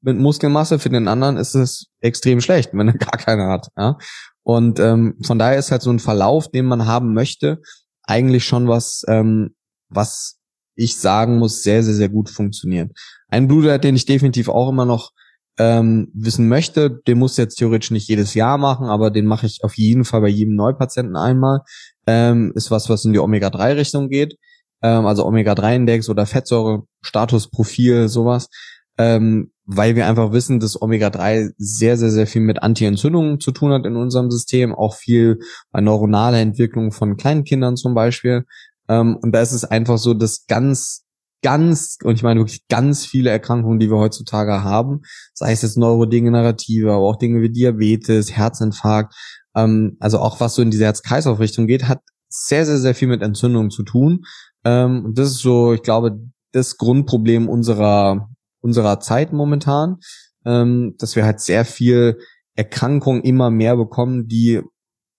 mit Muskelmasse, für den anderen ist es extrem schlecht, wenn er gar keine hat. Ja? Und ähm, von daher ist halt so ein Verlauf, den man haben möchte, eigentlich schon was, ähm, was ich sagen muss, sehr, sehr, sehr gut funktioniert. Ein Blutwert, den ich definitiv auch immer noch ähm, wissen möchte, den muss jetzt theoretisch nicht jedes Jahr machen, aber den mache ich auf jeden Fall bei jedem Neupatienten einmal. Ähm, ist was, was in die Omega-3-Richtung geht. Ähm, also Omega-3-Index oder Fettsäure-Statusprofil, sowas. Ähm, weil wir einfach wissen, dass Omega-3 sehr, sehr, sehr viel mit Anti-Entzündungen zu tun hat in unserem System, auch viel bei neuronaler Entwicklung von kleinen Kindern zum Beispiel. Ähm, und da ist es einfach so, dass ganz ganz, und ich meine wirklich ganz viele Erkrankungen, die wir heutzutage haben, sei es jetzt neurodegenerative, aber auch Dinge wie Diabetes, Herzinfarkt, ähm, also auch was so in diese Herz-Kreislauf-Richtung geht, hat sehr, sehr, sehr viel mit Entzündungen zu tun. Ähm, und das ist so, ich glaube, das Grundproblem unserer, unserer Zeit momentan, ähm, dass wir halt sehr viel Erkrankungen immer mehr bekommen, die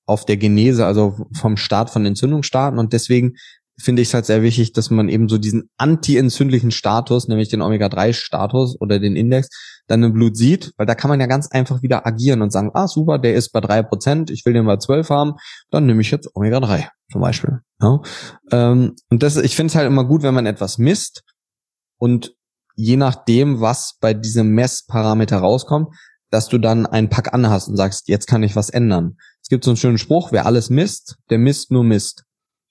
auf der Genese, also vom Start von Entzündung starten und deswegen finde ich es halt sehr wichtig, dass man eben so diesen anti-entzündlichen Status, nämlich den Omega-3-Status oder den Index, dann im Blut sieht, weil da kann man ja ganz einfach wieder agieren und sagen, ah super, der ist bei drei Prozent, ich will den bei zwölf haben, dann nehme ich jetzt Omega-3 zum Beispiel. Ja? Ähm, und das, ich finde es halt immer gut, wenn man etwas misst und je nachdem, was bei diesem Messparameter rauskommt, dass du dann einen Pack an hast und sagst, jetzt kann ich was ändern. Es gibt so einen schönen Spruch, wer alles misst, der misst nur Mist.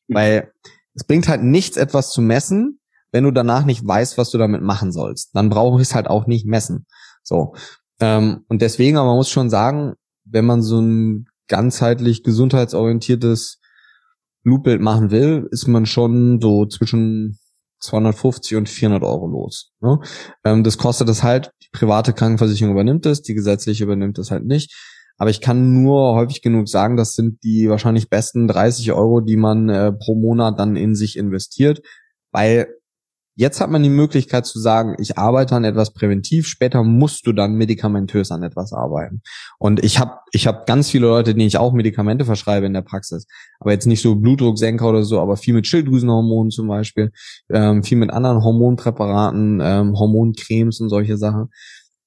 Weil es bringt halt nichts, etwas zu messen, wenn du danach nicht weißt, was du damit machen sollst. Dann brauche ich es halt auch nicht messen. So. Ähm, und deswegen, aber man muss schon sagen, wenn man so ein ganzheitlich gesundheitsorientiertes Blutbild machen will, ist man schon so zwischen 250 und 400 Euro los. Ne? Ähm, das kostet es halt, die private Krankenversicherung übernimmt es, die gesetzliche übernimmt es halt nicht. Aber ich kann nur häufig genug sagen, das sind die wahrscheinlich besten 30 Euro, die man äh, pro Monat dann in sich investiert, weil jetzt hat man die Möglichkeit zu sagen, ich arbeite an etwas präventiv, später musst du dann medikamentös an etwas arbeiten. Und ich habe ich hab ganz viele Leute, denen ich auch Medikamente verschreibe in der Praxis, aber jetzt nicht so Blutdrucksenker oder so, aber viel mit Schilddrüsenhormonen zum Beispiel, ähm, viel mit anderen Hormonpräparaten, ähm, Hormoncremes und solche Sachen.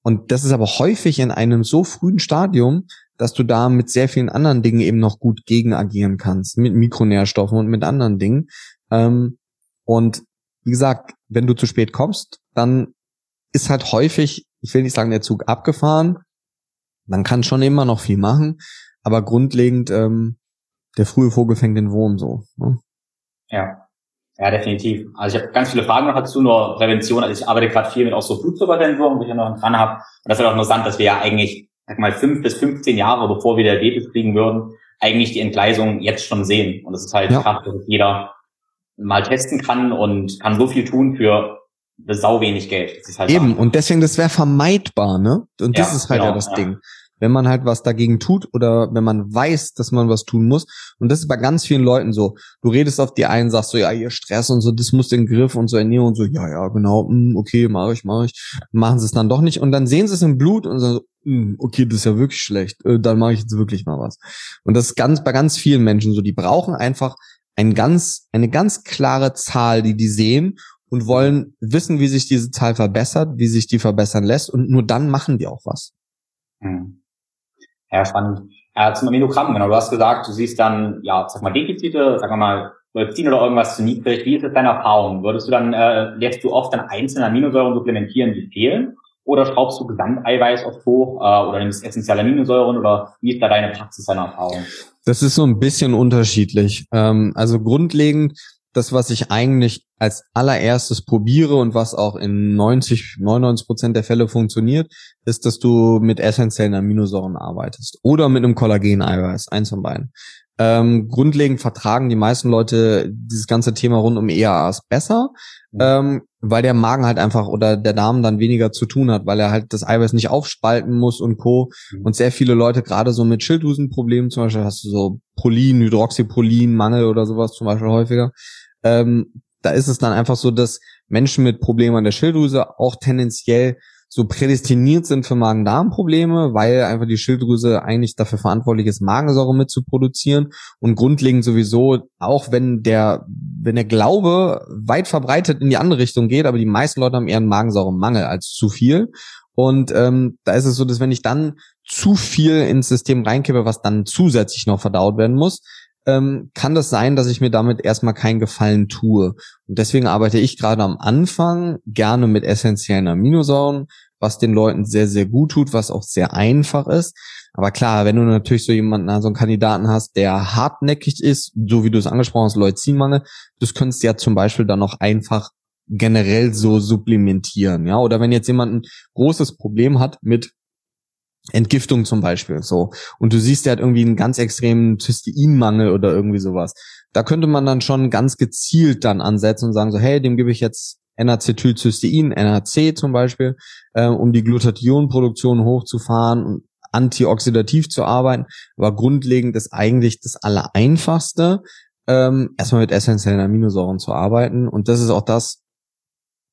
Und das ist aber häufig in einem so frühen Stadium, dass du da mit sehr vielen anderen Dingen eben noch gut gegen agieren kannst, mit Mikronährstoffen und mit anderen Dingen. Ähm, und wie gesagt, wenn du zu spät kommst, dann ist halt häufig, ich will nicht sagen, der Zug abgefahren. Man kann schon immer noch viel machen, aber grundlegend ähm, der frühe Vogel fängt den Wurm so. Ne? Ja. Ja, definitiv. Also ich habe ganz viele Fragen noch dazu, nur Prävention. Also ich arbeite gerade viel mit auch so Blutzuckersensoren, wo ich ja noch dran habe. Und das ist halt auch interessant, dass wir ja eigentlich, sag mal, fünf bis 15 Jahre, bevor wir Diabetes kriegen würden, eigentlich die Entgleisung jetzt schon sehen. Und das ist halt ja. krass, dass jeder mal testen kann und kann so viel tun für sau wenig Geld. Halt Eben, und deswegen, das wäre vermeidbar, ne? Und ja, das ist halt genau, ja das ja. Ding wenn man halt was dagegen tut oder wenn man weiß, dass man was tun muss. Und das ist bei ganz vielen Leuten so. Du redest auf die einen, sagst so, ja, ihr Stress und so, das muss den Griff und so Ernährung und so, ja, ja, genau, mh, hm, okay, mach ich, mach ich. Machen sie es dann doch nicht und dann sehen sie es im Blut und so, mh, hm, okay, das ist ja wirklich schlecht, äh, dann mache ich jetzt wirklich mal was. Und das ist ganz bei ganz vielen Menschen so, die brauchen einfach ein ganz, eine ganz klare Zahl, die die sehen und wollen wissen, wie sich diese Zahl verbessert, wie sich die verbessern lässt und nur dann machen die auch was. Hm. Ja, spannend. Äh, zum Aminogramm, genau. Du hast gesagt, du siehst dann, ja, sag mal, Defizite, sag mal, Leucin oder irgendwas zu niedrig. Wie ist es deine Erfahrung? Würdest du dann, äh, lässt du oft dann einzelne Aminosäuren supplementieren, die fehlen? Oder schraubst du Gesamteiweiß oft hoch äh, oder nimmst essentielle Aminosäuren oder wie ist da deine Praxis, deine Erfahrung? Das ist so ein bisschen unterschiedlich. Ähm, also grundlegend das, was ich eigentlich als allererstes probiere und was auch in 90, 99 Prozent der Fälle funktioniert, ist, dass du mit essentiellen Aminosäuren arbeitest oder mit einem Kollagen-Eiweiß, eins von beiden. Ähm, grundlegend vertragen die meisten Leute dieses ganze Thema rund um EAAs besser, ähm, weil der Magen halt einfach oder der Darm dann weniger zu tun hat, weil er halt das Eiweiß nicht aufspalten muss und Co. Mhm. Und sehr viele Leute, gerade so mit Schilddrüsenproblemen, zum Beispiel hast du so Prolin, Hydroxyprolin, Mangel oder sowas zum Beispiel häufiger, ähm, da ist es dann einfach so, dass Menschen mit Problemen an der Schilddrüse auch tendenziell so prädestiniert sind für Magen-Darm-Probleme, weil einfach die Schilddrüse eigentlich dafür verantwortlich ist, Magensäure mit zu produzieren und grundlegend sowieso, auch wenn der, wenn der Glaube weit verbreitet in die andere Richtung geht, aber die meisten Leute haben eher einen Magensäuremangel als zu viel. Und ähm, da ist es so, dass wenn ich dann zu viel ins System reinkippe, was dann zusätzlich noch verdaut werden muss, ähm, kann das sein, dass ich mir damit erstmal keinen Gefallen tue. Und deswegen arbeite ich gerade am Anfang gerne mit essentiellen Aminosäuren, was den Leuten sehr, sehr gut tut, was auch sehr einfach ist. Aber klar, wenn du natürlich so jemanden, so einen Kandidaten hast, der hartnäckig ist, so wie du es angesprochen hast, Leucinmangel, das könntest du ja zum Beispiel dann noch einfach generell so supplementieren, ja. Oder wenn jetzt jemand ein großes Problem hat mit Entgiftung zum Beispiel, so. Und du siehst, der hat irgendwie einen ganz extremen Cysteinmangel oder irgendwie sowas. Da könnte man dann schon ganz gezielt dann ansetzen und sagen so, hey, dem gebe ich jetzt N-Acetylcystein, NAC zum Beispiel, äh, um die Glutathionproduktion hochzufahren und antioxidativ zu arbeiten. Aber grundlegend ist eigentlich das Allereinfachste, ähm, erstmal mit essentiellen Aminosäuren zu arbeiten. Und das ist auch das,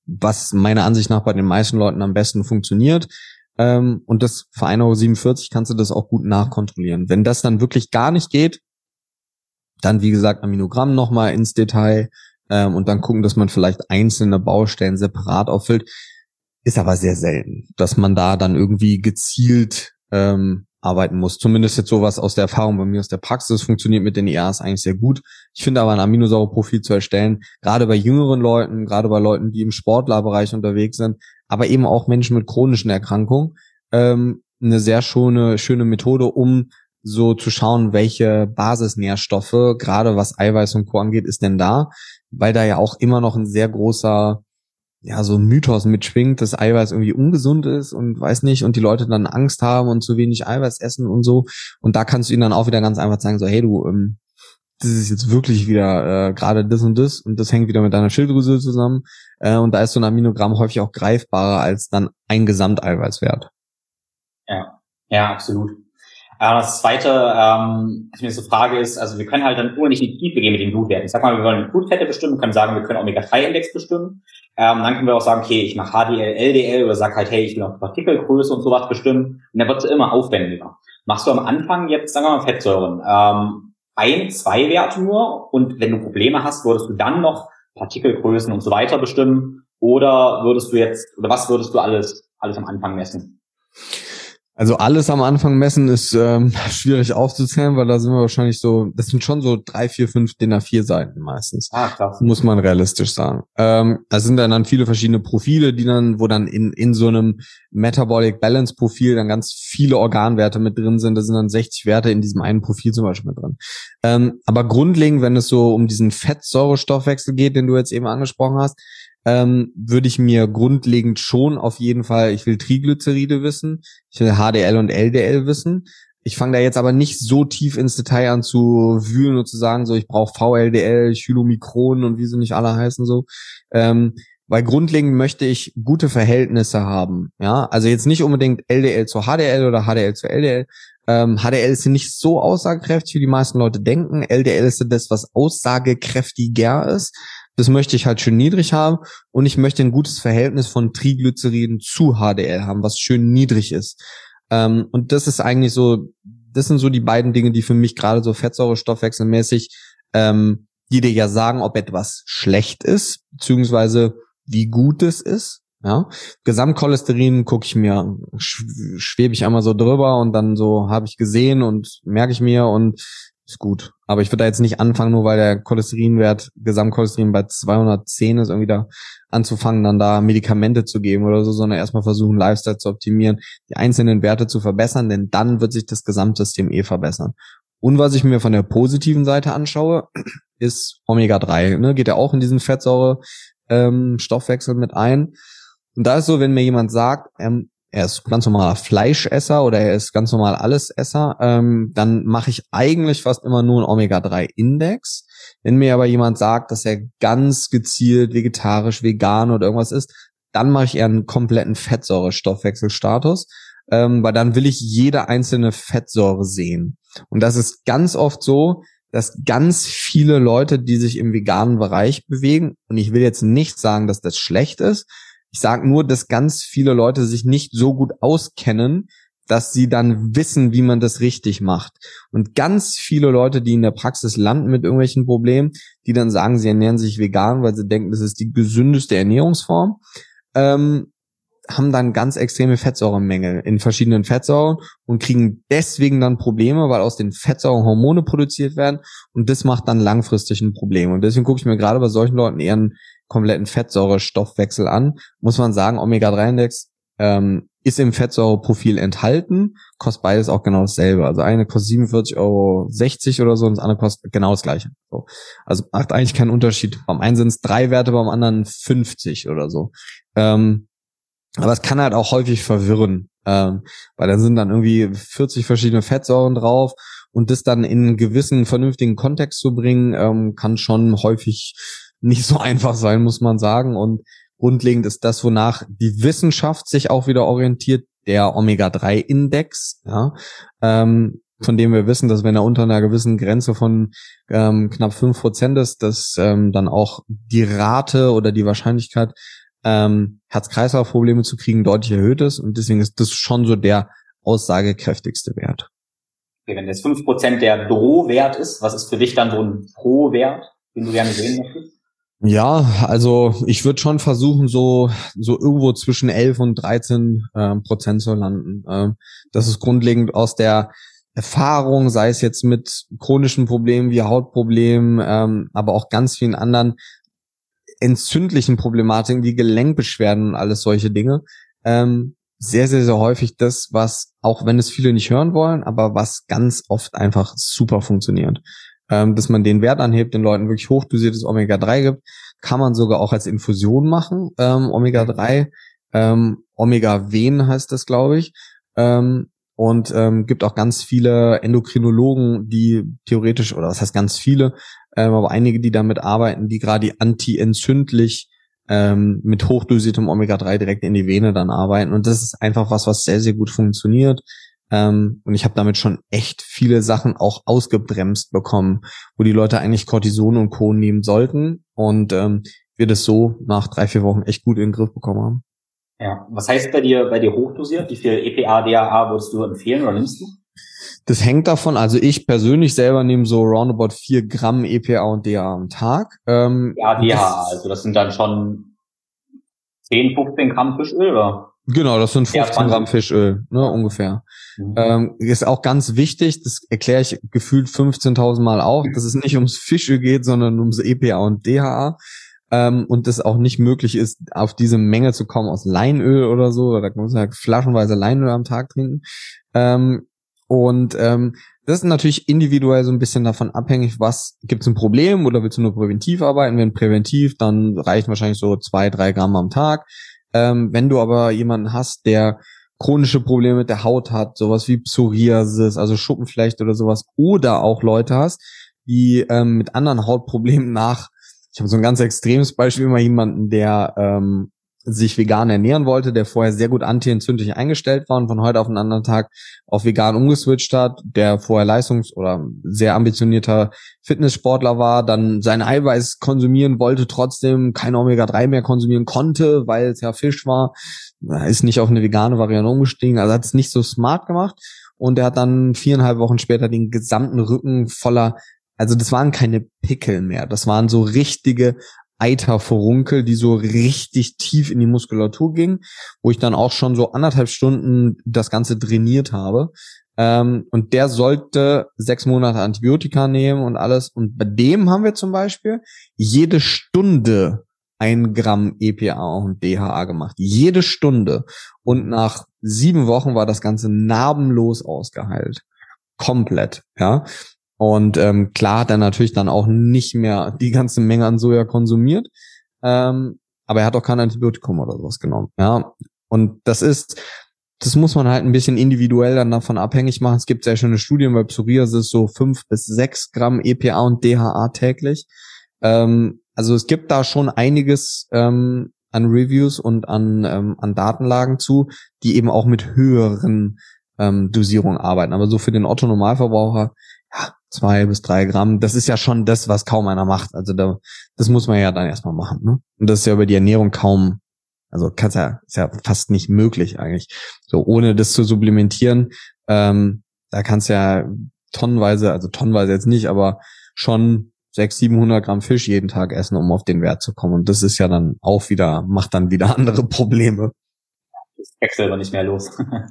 was meiner Ansicht nach bei den meisten Leuten am besten funktioniert. Ähm, und das für 1,47 Euro kannst du das auch gut nachkontrollieren. Wenn das dann wirklich gar nicht geht, dann wie gesagt Aminogramm nochmal ins Detail ähm, und dann gucken, dass man vielleicht einzelne Baustellen separat auffüllt. Ist aber sehr selten, dass man da dann irgendwie gezielt ähm, arbeiten muss. Zumindest jetzt sowas aus der Erfahrung bei mir aus der Praxis funktioniert mit den EAs eigentlich sehr gut. Ich finde aber ein Aminosäureprofil zu erstellen, gerade bei jüngeren Leuten, gerade bei Leuten, die im Sportlerbereich unterwegs sind, aber eben auch Menschen mit chronischen Erkrankungen, ähm, eine sehr schöne, schöne Methode, um so zu schauen, welche Basisnährstoffe, gerade was Eiweiß und Co. angeht, ist denn da, weil da ja auch immer noch ein sehr großer, ja, so Mythos mitschwingt, dass Eiweiß irgendwie ungesund ist und weiß nicht, und die Leute dann Angst haben und zu wenig Eiweiß essen und so. Und da kannst du ihnen dann auch wieder ganz einfach sagen, so, hey du, ähm, das ist jetzt wirklich wieder äh, gerade das und das und das hängt wieder mit deiner Schilddrüse zusammen. Äh, und da ist so ein Aminogramm häufig auch greifbarer als dann ein Gesamteiweißwert. Ja, ja, absolut. Äh, das zweite, ähm, was mir so Frage ist, also wir können halt dann nicht in die Tiefe gehen mit den Blutwerten. Ich sag mal, wir wollen Blutfette bestimmen, können sagen, wir können Omega-3-Index bestimmen. Ähm, dann können wir auch sagen, okay, ich mache HDL, LDL oder sag halt, hey, ich will auch Partikelgröße und sowas bestimmen. Und dann wird es immer aufwendiger. Machst du am Anfang jetzt, sagen wir mal, Fettsäuren. Ähm, ein, zwei Werte nur und wenn du Probleme hast, würdest du dann noch Partikelgrößen und so weiter bestimmen oder würdest du jetzt, oder was würdest du alles, alles am Anfang messen? Also alles am Anfang messen ist ähm, schwierig aufzuzählen, weil da sind wir wahrscheinlich so, das sind schon so drei, vier, fünf DIN A4 Seiten meistens. Ah, krass. Muss man realistisch sagen. Ähm, da sind dann, dann viele verschiedene Profile, die dann, wo dann in, in so einem Metabolic Balance Profil dann ganz viele Organwerte mit drin sind. Da sind dann 60 Werte in diesem einen Profil zum Beispiel mit drin. Ähm, aber grundlegend, wenn es so um diesen Fettsäurestoffwechsel geht, den du jetzt eben angesprochen hast, ähm, würde ich mir grundlegend schon auf jeden Fall, ich will Triglyceride wissen, ich will HDL und LDL wissen. Ich fange da jetzt aber nicht so tief ins Detail an zu wühlen und zu sagen, so ich brauche VLDL, Chylomikron und wie sie nicht alle heißen so. Ähm, weil grundlegend möchte ich gute Verhältnisse haben. Ja, also jetzt nicht unbedingt LDL zu HDL oder HDL zu LDL. Ähm, HDL ist nicht so aussagekräftig, wie die meisten Leute denken. LDL ist das, was aussagekräftiger ist. Das möchte ich halt schön niedrig haben und ich möchte ein gutes Verhältnis von Triglyceriden zu HDL haben, was schön niedrig ist. Ähm, und das ist eigentlich so, das sind so die beiden Dinge, die für mich gerade so fettsäurestoffwechselmäßig, ähm, die dir ja sagen, ob etwas schlecht ist, beziehungsweise wie gut es ist. Ja, Gesamtcholesterin gucke ich mir, schwebe ich einmal so drüber und dann so habe ich gesehen und merke ich mir und ist gut. Aber ich würde da jetzt nicht anfangen, nur weil der Cholesterinwert, Gesamtcholesterin bei 210 ist, irgendwie da anzufangen, dann da Medikamente zu geben oder so, sondern erstmal versuchen, Lifestyle zu optimieren, die einzelnen Werte zu verbessern, denn dann wird sich das Gesamtsystem eh verbessern. Und was ich mir von der positiven Seite anschaue, ist Omega-3. Ne? Geht ja auch in diesen Fettsäure-Stoffwechsel ähm, mit ein. Und da ist so, wenn mir jemand sagt, ähm, er ist ganz normaler Fleischesser oder er ist ganz normal Allesesser, ähm, dann mache ich eigentlich fast immer nur einen Omega-3-Index. Wenn mir aber jemand sagt, dass er ganz gezielt vegetarisch, vegan oder irgendwas ist, dann mache ich eher einen kompletten Fettsäurestoffwechselstatus, ähm, weil dann will ich jede einzelne Fettsäure sehen. Und das ist ganz oft so, dass ganz viele Leute, die sich im veganen Bereich bewegen, und ich will jetzt nicht sagen, dass das schlecht ist, ich sage nur, dass ganz viele Leute sich nicht so gut auskennen, dass sie dann wissen, wie man das richtig macht. Und ganz viele Leute, die in der Praxis landen mit irgendwelchen Problemen, die dann sagen, sie ernähren sich vegan, weil sie denken, das ist die gesündeste Ernährungsform, ähm, haben dann ganz extreme Fettsäuremängel in verschiedenen Fettsäuren und kriegen deswegen dann Probleme, weil aus den Fettsäuren Hormone produziert werden und das macht dann langfristig ein Problem. Und deswegen gucke ich mir gerade bei solchen Leuten eher einen kompletten Fettsäurestoffwechsel an. Muss man sagen, Omega-3-Index ähm, ist im Fettsäureprofil enthalten, kostet beides auch genau dasselbe. Also eine kostet 47,60 Euro oder so und das andere kostet genau das gleiche. So. Also macht eigentlich keinen Unterschied. Beim einen sind es drei Werte, beim anderen 50 oder so. Ähm, aber es kann halt auch häufig verwirren, ähm, weil da sind dann irgendwie 40 verschiedene Fettsäuren drauf und das dann in einen gewissen vernünftigen Kontext zu bringen, ähm, kann schon häufig nicht so einfach sein, muss man sagen. Und grundlegend ist das, wonach die Wissenschaft sich auch wieder orientiert, der Omega-3-Index, ja, ähm, von dem wir wissen, dass wenn er unter einer gewissen Grenze von ähm, knapp fünf Prozent ist, dass ähm, dann auch die Rate oder die Wahrscheinlichkeit, ähm, Herz-Kreislauf-Probleme zu kriegen, deutlich erhöht ist. Und deswegen ist das schon so der aussagekräftigste Wert. Wenn jetzt fünf Prozent der Drohwert ist, was ist für dich dann so ein Pro-Wert, den du gerne sehen möchtest? Ja, also ich würde schon versuchen, so so irgendwo zwischen 11 und 13 äh, Prozent zu landen. Ähm, das ist grundlegend aus der Erfahrung, sei es jetzt mit chronischen Problemen wie Hautproblemen, ähm, aber auch ganz vielen anderen entzündlichen Problematiken wie Gelenkbeschwerden und alles solche Dinge. Ähm, sehr, sehr, sehr häufig das, was, auch wenn es viele nicht hören wollen, aber was ganz oft einfach super funktioniert ähm, dass man den Wert anhebt, den Leuten wirklich hochdosiertes Omega-3 gibt. Kann man sogar auch als Infusion machen, ähm, Omega-3. Ähm, Omega-Ven heißt das, glaube ich. Ähm, und ähm, gibt auch ganz viele Endokrinologen, die theoretisch, oder was heißt ganz viele, ähm, aber einige, die damit arbeiten, die gerade anti-entzündlich ähm, mit hochdosiertem Omega-3 direkt in die Vene dann arbeiten. Und das ist einfach was, was sehr, sehr gut funktioniert. Ähm, und ich habe damit schon echt viele Sachen auch ausgebremst bekommen, wo die Leute eigentlich Cortison und Co. nehmen sollten und ähm, wir das so nach drei, vier Wochen echt gut in den Griff bekommen haben. Ja, was heißt bei dir, bei dir hochdosiert? Wie viel EPA, DAA würdest du empfehlen oder nimmst du? Das hängt davon, also ich persönlich selber nehme so roundabout vier Gramm EPA und DAA am Tag. Ähm, ja, DAA, also das sind dann schon 10, 15 Gramm Fischöl, oder? Genau, das sind 15 Gramm Fischöl, ne, ungefähr. Mhm. Ähm, ist auch ganz wichtig, das erkläre ich gefühlt 15.000 Mal auch, dass es nicht ums Fischöl geht, sondern ums EPA und DHA. Ähm, und es auch nicht möglich ist, auf diese Menge zu kommen aus Leinöl oder so. Da muss man ja flaschenweise Leinöl am Tag trinken. Ähm, und ähm, das ist natürlich individuell so ein bisschen davon abhängig, was gibt es ein Problem oder willst du nur präventiv arbeiten? Wenn präventiv, dann reichen wahrscheinlich so zwei, drei Gramm am Tag. Ähm, wenn du aber jemanden hast, der chronische Probleme mit der Haut hat, sowas wie Psoriasis, also Schuppenflecht oder sowas, oder auch Leute hast, die ähm, mit anderen Hautproblemen nach, ich habe so ein ganz extremes Beispiel mal jemanden, der ähm, sich vegan ernähren wollte, der vorher sehr gut antientzündlich eingestellt war und von heute auf den anderen Tag auf vegan umgeswitcht hat, der vorher Leistungs- oder sehr ambitionierter Fitnesssportler war, dann sein Eiweiß konsumieren wollte, trotzdem kein Omega-3 mehr konsumieren konnte, weil es ja Fisch war, ist nicht auf eine vegane Variante umgestiegen, also hat es nicht so smart gemacht. Und er hat dann viereinhalb Wochen später den gesamten Rücken voller also das waren keine Pickel mehr, das waren so richtige Eiterfurunkel, die so richtig tief in die Muskulatur ging, wo ich dann auch schon so anderthalb Stunden das Ganze trainiert habe. Ähm, und der sollte sechs Monate Antibiotika nehmen und alles. Und bei dem haben wir zum Beispiel jede Stunde ein Gramm EPA und DHA gemacht. Jede Stunde. Und nach sieben Wochen war das Ganze narbenlos ausgeheilt. Komplett, ja. Und ähm, klar hat er natürlich dann auch nicht mehr die ganze Menge an Soja konsumiert. Ähm, aber er hat auch kein Antibiotikum oder sowas genommen. Ja. Und das ist, das muss man halt ein bisschen individuell dann davon abhängig machen. Es gibt sehr schöne Studien bei Psoriasis, so fünf bis sechs Gramm EPA und DHA täglich. Ähm, also es gibt da schon einiges ähm, an Reviews und an, ähm, an Datenlagen zu, die eben auch mit höheren ähm, Dosierungen arbeiten. Aber so für den Otto-Normalverbraucher, ja, zwei bis drei Gramm, das ist ja schon das, was kaum einer macht. Also da, das muss man ja dann erstmal machen. Ne? Und das ist ja über die Ernährung kaum, also kann's ja, ist ja fast nicht möglich eigentlich. So ohne das zu supplementieren, ähm, da kannst du ja tonnenweise, also tonnenweise jetzt nicht, aber schon 600, 700 Gramm Fisch jeden Tag essen, um auf den Wert zu kommen. Und das ist ja dann auch wieder, macht dann wieder andere Probleme. Das Excel war nicht mehr los.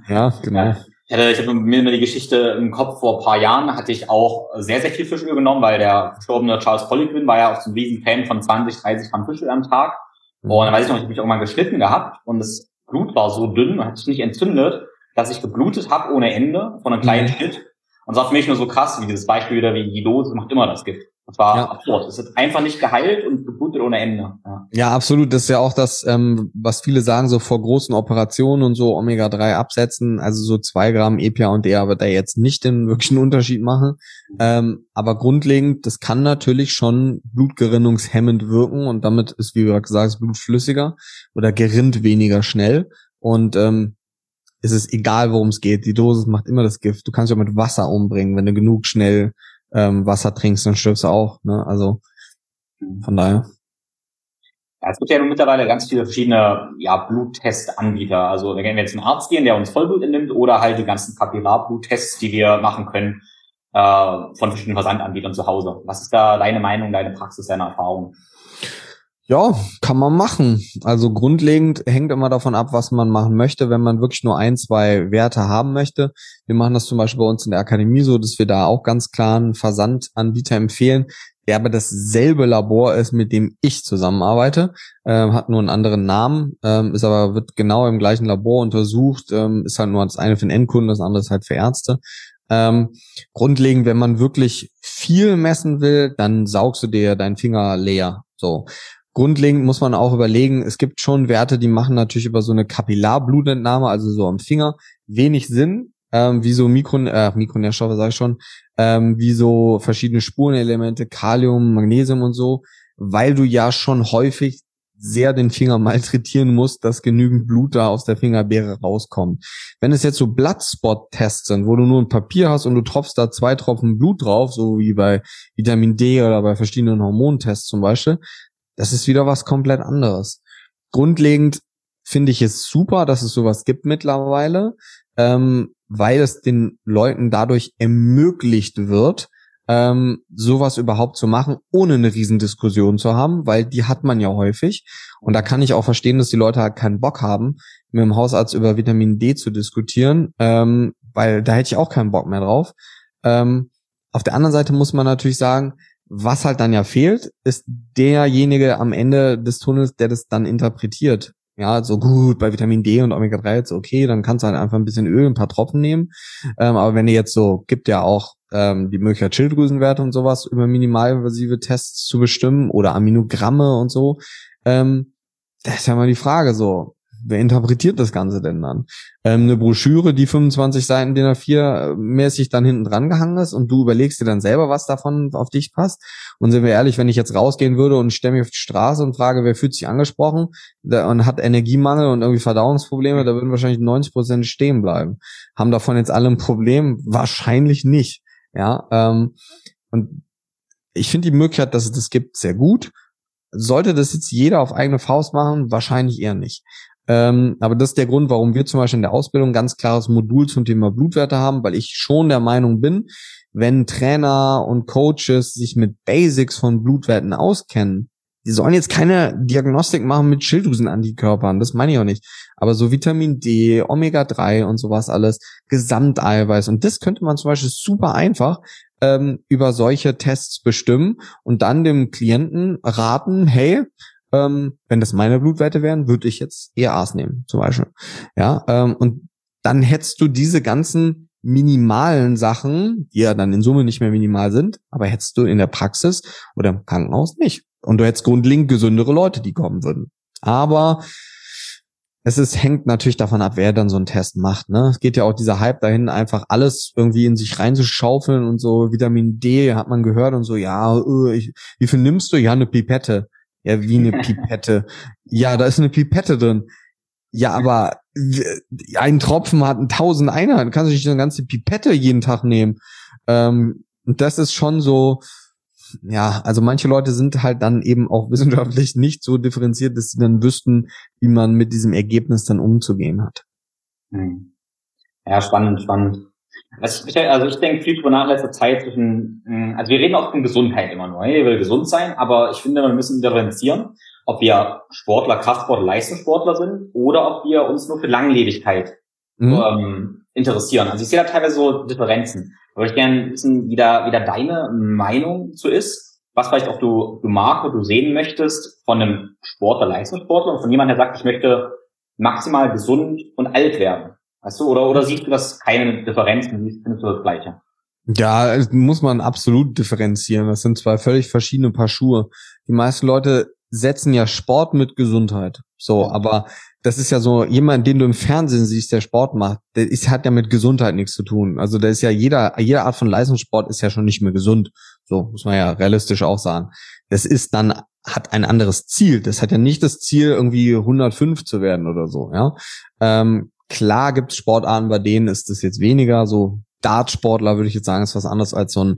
ja, genau. Ich hatte, ich habe mir immer die Geschichte im Kopf, vor ein paar Jahren hatte ich auch sehr, sehr viel Fischöl genommen, weil der verstorbene Charles Poliquin war ja auch so ein Riesenfan von 20, 30 Gramm Fischöl am Tag. Mhm. Und dann weiß ich noch, ich habe mich irgendwann geschnitten gehabt und das Blut war so dünn und hat sich nicht entzündet, dass ich geblutet habe ohne Ende von einem kleinen mhm. Schnitt. Und es war für mich nur so krass, wie dieses Beispiel wieder, wie die Dose macht immer das Gift. Das war ja. absurd. Es ist einfach nicht geheilt und geblutet ohne Ende. Ja. ja, absolut. Das ist ja auch das, ähm, was viele sagen, so vor großen Operationen und so Omega-3 absetzen. Also so zwei Gramm EPA und DHA wird da jetzt nicht den wirklichen Unterschied machen. Ähm, aber grundlegend, das kann natürlich schon blutgerinnungshemmend wirken und damit ist, wie du gesagt hast, Blut flüssiger oder gerinnt weniger schnell. Und ähm, es ist egal, worum es geht. Die Dosis macht immer das Gift. Du kannst auch mit Wasser umbringen, wenn du genug schnell ähm, Wasser trinkst, dann stirbst du auch. Ne? Also von daher. Ja, es gibt ja nun mittlerweile ganz viele verschiedene ja, Bluttest-Anbieter. Also wenn wir jetzt einen Arzt gehen, der uns Vollblut entnimmt, oder halt die ganzen Kapillarbbluttests, die wir machen können äh, von verschiedenen Versandanbietern zu Hause. Was ist da deine Meinung, deine Praxis, deine Erfahrung? Ja, kann man machen. Also grundlegend hängt immer davon ab, was man machen möchte. Wenn man wirklich nur ein, zwei Werte haben möchte. Wir machen das zum Beispiel bei uns in der Akademie so, dass wir da auch ganz klar einen Versandanbieter empfehlen, der aber dasselbe Labor ist, mit dem ich zusammenarbeite, ähm, hat nur einen anderen Namen, ähm, ist aber wird genau im gleichen Labor untersucht, ähm, ist halt nur das eine für den Endkunden, das andere ist halt für Ärzte. Ähm, grundlegend, wenn man wirklich viel messen will, dann saugst du dir deinen Finger leer. So grundlegend muss man auch überlegen, es gibt schon Werte, die machen natürlich über so eine Kapillarblutentnahme, also so am Finger, wenig Sinn, ähm, wie so Mikro, äh, Mikronährstoffe, sage ich schon, ähm, wie so verschiedene Spurenelemente, Kalium, Magnesium und so, weil du ja schon häufig sehr den Finger malträtieren musst, dass genügend Blut da aus der Fingerbeere rauskommt. Wenn es jetzt so Bloodspot-Tests sind, wo du nur ein Papier hast und du tropfst da zwei Tropfen Blut drauf, so wie bei Vitamin D oder bei verschiedenen Hormontests zum Beispiel, das ist wieder was komplett anderes. Grundlegend finde ich es super, dass es sowas gibt mittlerweile, ähm, weil es den Leuten dadurch ermöglicht wird, ähm, sowas überhaupt zu machen, ohne eine Riesendiskussion zu haben, weil die hat man ja häufig. Und da kann ich auch verstehen, dass die Leute halt keinen Bock haben, mit dem Hausarzt über Vitamin D zu diskutieren, ähm, weil da hätte ich auch keinen Bock mehr drauf. Ähm, auf der anderen Seite muss man natürlich sagen, was halt dann ja fehlt, ist derjenige am Ende des Tunnels, der das dann interpretiert. Ja, so gut, bei Vitamin D und Omega-3 jetzt okay, dann kannst du halt einfach ein bisschen Öl, ein paar Tropfen nehmen. Ähm, aber wenn ihr jetzt so, gibt ja auch ähm, die Möglichkeit, Schilddrüsenwerte und sowas über minimalinvasive Tests zu bestimmen oder Aminogramme und so. Ähm, das ist ja mal die Frage so wer interpretiert das Ganze denn dann? Ähm, eine Broschüre, die 25 Seiten DIN A4 mäßig dann hinten dran gehangen ist und du überlegst dir dann selber, was davon auf dich passt. Und sind wir ehrlich, wenn ich jetzt rausgehen würde und stelle mich auf die Straße und frage, wer fühlt sich angesprochen und hat Energiemangel und irgendwie Verdauungsprobleme, da würden wahrscheinlich 90 Prozent stehen bleiben. Haben davon jetzt alle ein Problem? Wahrscheinlich nicht. Ja, ähm, und ich finde die Möglichkeit, dass es das gibt, sehr gut. Sollte das jetzt jeder auf eigene Faust machen? Wahrscheinlich eher nicht. Ähm, aber das ist der Grund, warum wir zum Beispiel in der Ausbildung ganz klares Modul zum Thema Blutwerte haben, weil ich schon der Meinung bin, wenn Trainer und Coaches sich mit Basics von Blutwerten auskennen, die sollen jetzt keine Diagnostik machen mit Schilddrüsenantikörpern, das meine ich auch nicht. Aber so Vitamin D, Omega-3 und sowas alles, Gesamteiweiß. Und das könnte man zum Beispiel super einfach ähm, über solche Tests bestimmen und dann dem Klienten raten, hey, ähm, wenn das meine Blutwerte wären, würde ich jetzt ERAs nehmen, zum Beispiel. Ja, ähm, und dann hättest du diese ganzen minimalen Sachen, die ja dann in Summe nicht mehr minimal sind, aber hättest du in der Praxis oder im Krankenhaus nicht. Und du hättest grundlegend gesündere Leute, die kommen würden. Aber es ist, hängt natürlich davon ab, wer dann so einen Test macht. Ne? Es geht ja auch dieser Hype dahin, einfach alles irgendwie in sich reinzuschaufeln und so Vitamin D hat man gehört und so, ja, äh, ich, wie viel nimmst du? Ja, eine Pipette. Ja, wie eine Pipette. ja, da ist eine Pipette drin. Ja, aber ein Tropfen hat tausend Einheiten. Kannst du nicht eine ganze Pipette jeden Tag nehmen? Ähm, und das ist schon so, ja, also manche Leute sind halt dann eben auch wissenschaftlich nicht so differenziert, dass sie dann wüssten, wie man mit diesem Ergebnis dann umzugehen hat. Hm. Ja, spannend, spannend. Also ich, also ich denke viel drüber nach letzter Zeit zwischen, hm, also wir reden auch von Gesundheit immer nur. Wir will gesund sein, aber ich finde, wir müssen differenzieren, ob wir Sportler, Kraftsportler, Leistungssportler sind oder ob wir uns nur für Langlebigkeit mhm. ähm, interessieren. Also ich sehe da teilweise so Differenzen. Würde ich gerne wissen, wie da, wie da deine Meinung zu ist, was vielleicht auch du, du magst oder du sehen möchtest von einem Sportler, Leistungssportler und von jemandem, der sagt, ich möchte maximal gesund und alt werden. Weißt du, oder, oder siehst du das keine Differenzen, findest du das Gleiche? Ja, muss man absolut differenzieren. Das sind zwei völlig verschiedene Paar Schuhe. Die meisten Leute setzen ja Sport mit Gesundheit. So, aber das ist ja so, jemand, den du im Fernsehen siehst, der Sport macht, der ist, hat ja mit Gesundheit nichts zu tun. Also da ist ja jeder, jede Art von Leistungssport ist ja schon nicht mehr gesund. So, muss man ja realistisch auch sagen. Das ist dann, hat ein anderes Ziel. Das hat ja nicht das Ziel, irgendwie 105 zu werden oder so, ja. Ähm, Klar gibt es Sportarten, bei denen ist es jetzt weniger so. Dartsportler würde ich jetzt sagen, ist was anderes als so ein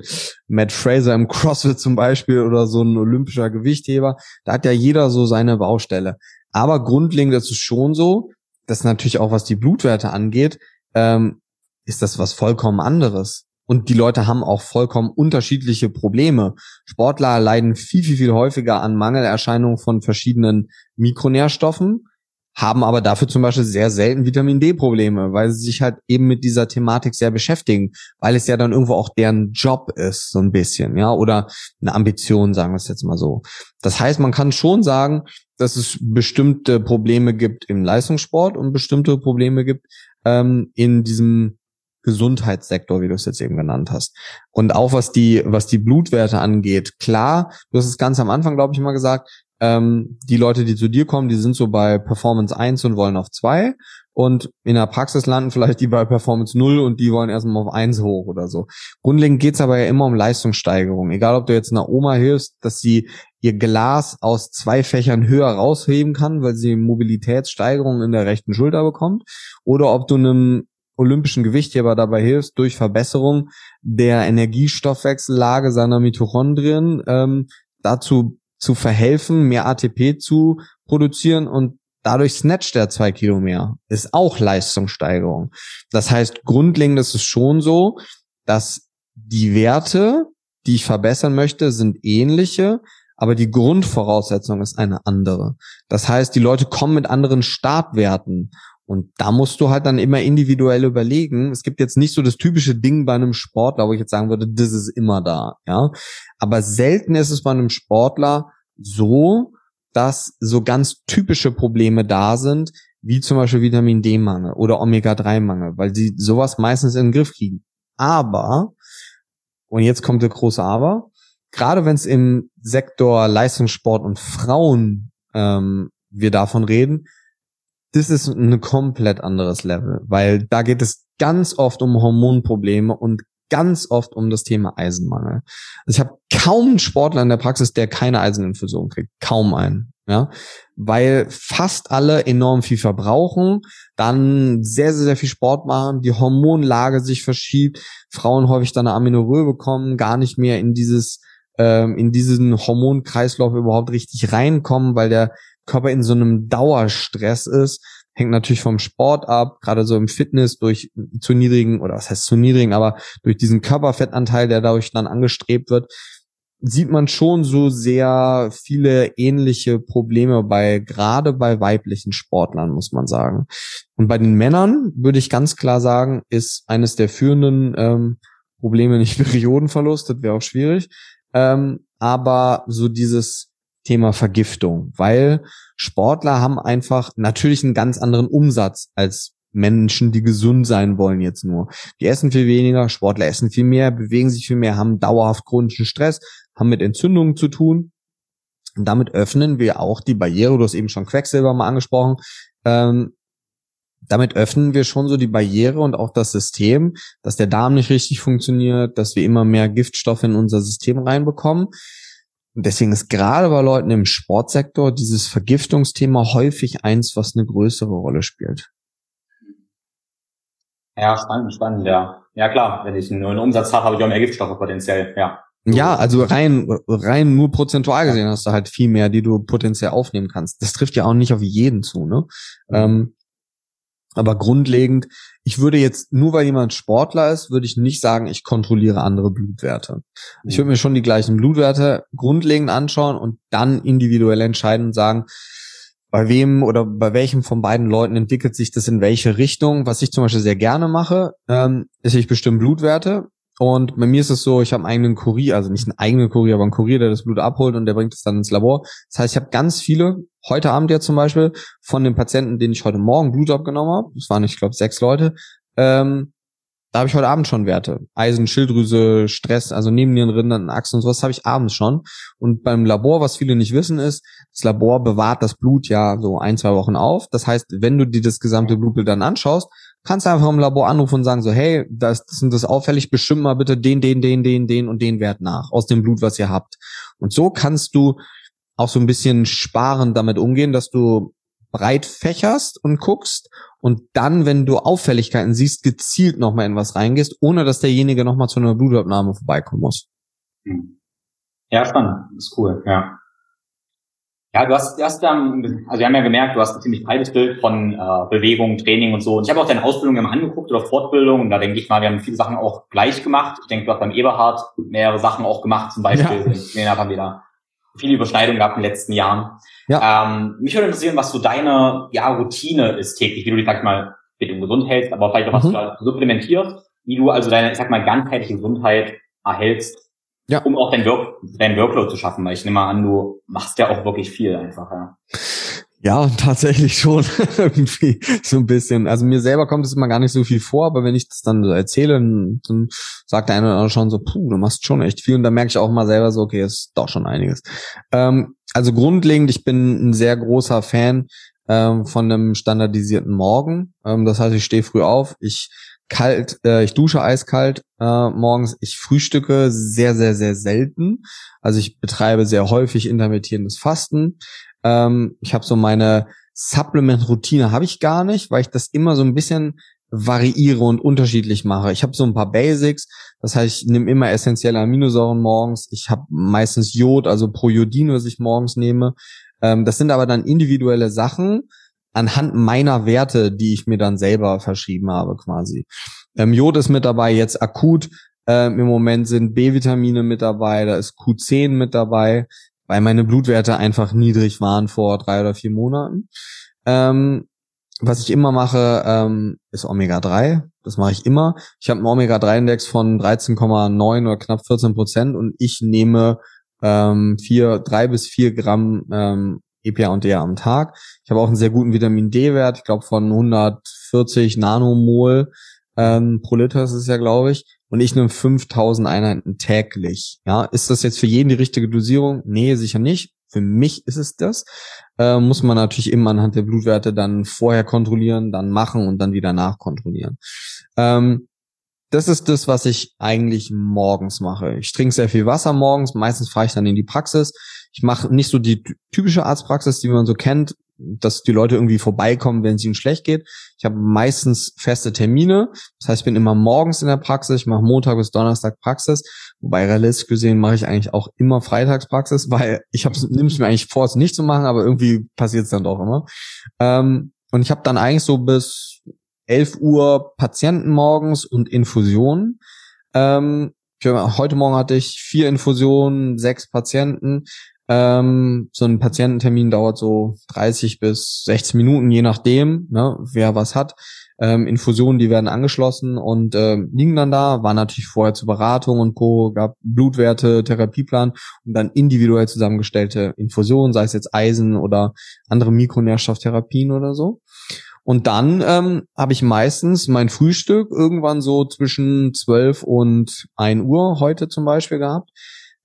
Matt Fraser im CrossFit zum Beispiel oder so ein olympischer Gewichtheber. Da hat ja jeder so seine Baustelle. Aber grundlegend ist es schon so, dass natürlich auch was die Blutwerte angeht, ähm, ist das was vollkommen anderes. Und die Leute haben auch vollkommen unterschiedliche Probleme. Sportler leiden viel, viel, viel häufiger an Mangelerscheinungen von verschiedenen Mikronährstoffen haben aber dafür zum Beispiel sehr selten Vitamin D-Probleme, weil sie sich halt eben mit dieser Thematik sehr beschäftigen, weil es ja dann irgendwo auch deren Job ist, so ein bisschen, ja, oder eine Ambition, sagen wir es jetzt mal so. Das heißt, man kann schon sagen, dass es bestimmte Probleme gibt im Leistungssport und bestimmte Probleme gibt ähm, in diesem Gesundheitssektor, wie du es jetzt eben genannt hast. Und auch was die, was die Blutwerte angeht, klar, du hast es ganz am Anfang, glaube ich, mal gesagt, ähm, die Leute, die zu dir kommen, die sind so bei Performance 1 und wollen auf 2 und in der Praxis landen vielleicht die bei Performance 0 und die wollen erstmal auf 1 hoch oder so. Grundlegend geht's aber ja immer um Leistungssteigerung. Egal, ob du jetzt einer Oma hilfst, dass sie ihr Glas aus zwei Fächern höher rausheben kann, weil sie Mobilitätssteigerung in der rechten Schulter bekommt, oder ob du einem olympischen Gewichtheber dabei hilfst, durch Verbesserung der Energiestoffwechsellage seiner Mitochondrien ähm, dazu zu verhelfen, mehr ATP zu produzieren und dadurch snatcht er zwei Kilo mehr. Ist auch Leistungssteigerung. Das heißt, grundlegend ist es schon so, dass die Werte, die ich verbessern möchte, sind ähnliche, aber die Grundvoraussetzung ist eine andere. Das heißt, die Leute kommen mit anderen Startwerten und da musst du halt dann immer individuell überlegen. Es gibt jetzt nicht so das typische Ding bei einem Sportler, wo ich jetzt sagen würde, das ist immer da, ja. Aber selten ist es bei einem Sportler so, dass so ganz typische Probleme da sind, wie zum Beispiel Vitamin D-Mangel oder Omega-3-Mangel, weil sie sowas meistens in den Griff kriegen. Aber, und jetzt kommt der große Aber, gerade wenn es im Sektor Leistungssport und Frauen ähm, wir davon reden, das ist ein komplett anderes Level, weil da geht es ganz oft um Hormonprobleme und ganz oft um das Thema Eisenmangel. Also ich habe kaum einen Sportler in der Praxis, der keine Eiseninfusion kriegt. Kaum einen. Ja, weil fast alle enorm viel verbrauchen, dann sehr, sehr, sehr viel Sport machen, die Hormonlage sich verschiebt, Frauen häufig dann eine Aminorö bekommen, gar nicht mehr in dieses, ähm, in diesen Hormonkreislauf überhaupt richtig reinkommen, weil der Körper in so einem Dauerstress ist. Hängt natürlich vom Sport ab, gerade so im Fitness durch zu niedrigen, oder was heißt zu niedrigen, aber durch diesen Körperfettanteil, der dadurch dann angestrebt wird, sieht man schon so sehr viele ähnliche Probleme bei, gerade bei weiblichen Sportlern, muss man sagen. Und bei den Männern würde ich ganz klar sagen, ist eines der führenden ähm, Probleme nicht Periodenverlust, das wäre auch schwierig, ähm, aber so dieses Thema Vergiftung, weil Sportler haben einfach natürlich einen ganz anderen Umsatz als Menschen, die gesund sein wollen jetzt nur. Die essen viel weniger, Sportler essen viel mehr, bewegen sich viel mehr, haben dauerhaft chronischen Stress, haben mit Entzündungen zu tun. Und damit öffnen wir auch die Barriere, du hast eben schon Quecksilber mal angesprochen, ähm, damit öffnen wir schon so die Barriere und auch das System, dass der Darm nicht richtig funktioniert, dass wir immer mehr Giftstoffe in unser System reinbekommen. Und deswegen ist gerade bei Leuten im Sportsektor dieses Vergiftungsthema häufig eins, was eine größere Rolle spielt. Ja, spannend, spannend, ja. Ja klar, wenn ich nur einen Umsatz habe, habe ich auch mehr Giftstoffe potenziell, ja. Ja, also rein, rein nur prozentual gesehen hast du halt viel mehr, die du potenziell aufnehmen kannst. Das trifft ja auch nicht auf jeden zu, ne? Mhm. Ähm, aber grundlegend, ich würde jetzt, nur weil jemand Sportler ist, würde ich nicht sagen, ich kontrolliere andere Blutwerte. Ich würde mir schon die gleichen Blutwerte grundlegend anschauen und dann individuell entscheiden und sagen, bei wem oder bei welchem von beiden Leuten entwickelt sich das in welche Richtung. Was ich zum Beispiel sehr gerne mache, ähm, ist, ich bestimme Blutwerte und bei mir ist es so, ich habe einen eigenen Kurier, also nicht einen eigenen Kurier, aber einen Kurier, der das Blut abholt und der bringt es dann ins Labor. Das heißt, ich habe ganz viele, heute Abend ja zum Beispiel, von den Patienten, denen ich heute Morgen Blut abgenommen habe, das waren, ich glaube, sechs Leute, ähm, da habe ich heute Abend schon Werte. Eisen, Schilddrüse, Stress, also neben den Rindern, Achsen und sowas habe ich abends schon. Und beim Labor, was viele nicht wissen, ist, das Labor bewahrt das Blut ja so ein, zwei Wochen auf. Das heißt, wenn du dir das gesamte Blutbild dann anschaust, kannst du einfach im Labor anrufen und sagen so, hey, das, das und das auffällig, bestimmt mal bitte den, den, den, den, den und den Wert nach aus dem Blut, was ihr habt. Und so kannst du auch so ein bisschen sparen damit umgehen, dass du breit fächerst und guckst und dann, wenn du Auffälligkeiten siehst, gezielt nochmal in was reingehst, ohne dass derjenige nochmal zu einer Blutabnahme vorbeikommen muss. Hm. Ja, spannend. Das ist cool, ja. Ja, du hast, du hast dann, also wir haben ja gemerkt, du hast ein ziemlich breites Bild von äh, Bewegung, Training und so. Und ich habe auch deine Ausbildung immer angeguckt oder Fortbildung und da denke ich mal, wir haben viele Sachen auch gleich gemacht. Ich denke, du hast beim Eberhard mehrere Sachen auch gemacht, zum Beispiel. Ja. Den haben wir da viele Überschneidungen gehabt in den letzten Jahren. Ja. Ähm, mich würde interessieren, was so deine ja, Routine ist täglich, wie du dich, sag ich mal, fit und gesund hältst, aber vielleicht auch was mhm. du halt supplementierst, wie du also deine, ich sag mal, ganzheitliche Gesundheit erhältst ja. um auch dein, Work, dein Workload zu schaffen, weil ich nehme mal an, du machst ja auch wirklich viel einfach, ja. Ja, tatsächlich schon irgendwie so ein bisschen. Also mir selber kommt es immer gar nicht so viel vor, aber wenn ich das dann so erzähle, dann, sagt der eine oder andere schon so, puh, du machst schon echt viel. Und dann merke ich auch mal selber so, okay, ist doch schon einiges. Ähm, also grundlegend, ich bin ein sehr großer Fan ähm, von einem standardisierten Morgen. Ähm, das heißt, ich stehe früh auf, ich kalt, äh, ich dusche eiskalt äh, morgens. Ich frühstücke sehr, sehr, sehr selten. Also ich betreibe sehr häufig intermittierendes Fasten. Ähm, ich habe so meine Supplement-Routine habe ich gar nicht, weil ich das immer so ein bisschen variiere und unterschiedlich mache. Ich habe so ein paar Basics, das heißt, ich nehme immer essentielle Aminosäuren morgens. Ich habe meistens Jod, also Projodin, was ich morgens nehme. Ähm, das sind aber dann individuelle Sachen, anhand meiner Werte, die ich mir dann selber verschrieben habe quasi. Ähm, Jod ist mit dabei jetzt akut Ähm, Im Moment sind B-Vitamine mit dabei, da ist Q10 mit dabei, weil meine Blutwerte einfach niedrig waren vor drei oder vier Monaten. Ähm, was ich immer mache, ähm, ist Omega-3. Das mache ich immer. Ich habe einen Omega-3-Index von 13,9 oder knapp 14 Prozent und ich nehme ähm, vier, drei bis vier Gramm ähm, EPA und DA am Tag. Ich habe auch einen sehr guten Vitamin D-Wert, ich glaube von 140 Nanomol ähm, pro Liter ist es ja, glaube ich. Und ich nehme 5000 Einheiten täglich. Ja, ist das jetzt für jeden die richtige Dosierung? Nee, sicher nicht. Für mich ist es das. Äh, muss man natürlich immer anhand der Blutwerte dann vorher kontrollieren, dann machen und dann wieder nachkontrollieren. Ähm, das ist das, was ich eigentlich morgens mache. Ich trinke sehr viel Wasser morgens. Meistens fahre ich dann in die Praxis. Ich mache nicht so die typische Arztpraxis, die man so kennt, dass die Leute irgendwie vorbeikommen, wenn es ihnen schlecht geht. Ich habe meistens feste Termine. Das heißt, ich bin immer morgens in der Praxis. Ich mache Montag bis Donnerstag Praxis. Wobei realistisch gesehen mache ich eigentlich auch immer Freitagspraxis, weil ich nehme es mir eigentlich vor, es nicht zu machen, aber irgendwie passiert es dann doch immer. Ähm, und ich habe dann eigentlich so bis 11 Uhr Patienten morgens und Infusionen. Ähm, heute Morgen hatte ich vier Infusionen, sechs Patienten. Ähm, so ein Patiententermin dauert so 30 bis 60 Minuten, je nachdem, ne, wer was hat. Ähm, Infusionen, die werden angeschlossen und äh, liegen dann da, war natürlich vorher zur Beratung und Co., gab Blutwerte, Therapieplan und dann individuell zusammengestellte Infusionen, sei es jetzt Eisen oder andere Mikronährstofftherapien oder so. Und dann ähm, habe ich meistens mein Frühstück irgendwann so zwischen 12 und 1 Uhr heute zum Beispiel gehabt.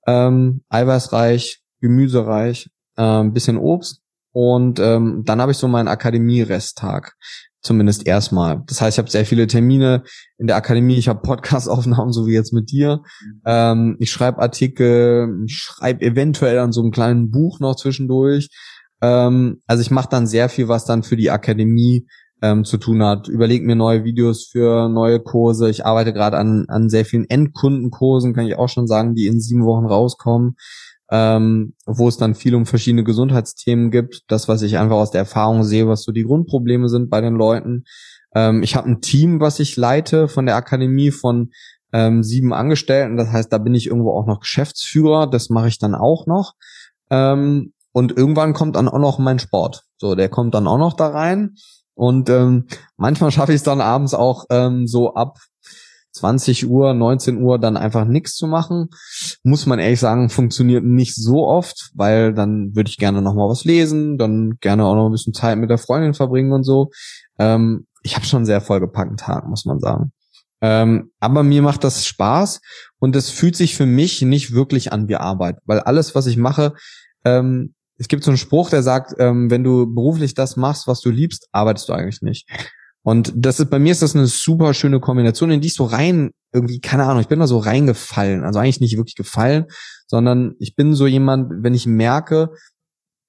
Ähm, eiweißreich, gemüsereich, äh, bisschen Obst. Und ähm, dann habe ich so meinen Akademie-Resttag. Zumindest erstmal. Das heißt, ich habe sehr viele Termine in der Akademie. Ich habe Podcast-Aufnahmen, so wie jetzt mit dir. Ähm, ich schreibe Artikel, ich schreibe eventuell an so einem kleinen Buch noch zwischendurch. Ähm, also ich mache dann sehr viel, was dann für die Akademie ähm, zu tun hat. Überleg mir neue Videos für neue Kurse. Ich arbeite gerade an, an sehr vielen Endkundenkursen, kann ich auch schon sagen, die in sieben Wochen rauskommen ähm, wo es dann viel um verschiedene Gesundheitsthemen gibt. Das, was ich einfach aus der Erfahrung sehe, was so die Grundprobleme sind bei den Leuten. Ähm, ich habe ein Team, was ich leite von der Akademie von ähm, sieben Angestellten. Das heißt, da bin ich irgendwo auch noch Geschäftsführer. Das mache ich dann auch noch. Ähm, und irgendwann kommt dann auch noch mein Sport. So, der kommt dann auch noch da rein. Und ähm, manchmal schaffe ich es dann abends auch ähm, so ab 20 Uhr, 19 Uhr dann einfach nichts zu machen. Muss man ehrlich sagen, funktioniert nicht so oft, weil dann würde ich gerne noch mal was lesen, dann gerne auch noch ein bisschen Zeit mit der Freundin verbringen und so. Ähm, ich habe schon sehr vollgepackten Tag, muss man sagen. Ähm, aber mir macht das Spaß und es fühlt sich für mich nicht wirklich an wie Arbeit, weil alles, was ich mache, ähm, es gibt so einen Spruch, der sagt, ähm, wenn du beruflich das machst, was du liebst, arbeitest du eigentlich nicht. Und das ist, bei mir ist das eine super schöne Kombination, in die ich so rein, irgendwie, keine Ahnung, ich bin da so reingefallen. Also eigentlich nicht wirklich gefallen, sondern ich bin so jemand, wenn ich merke,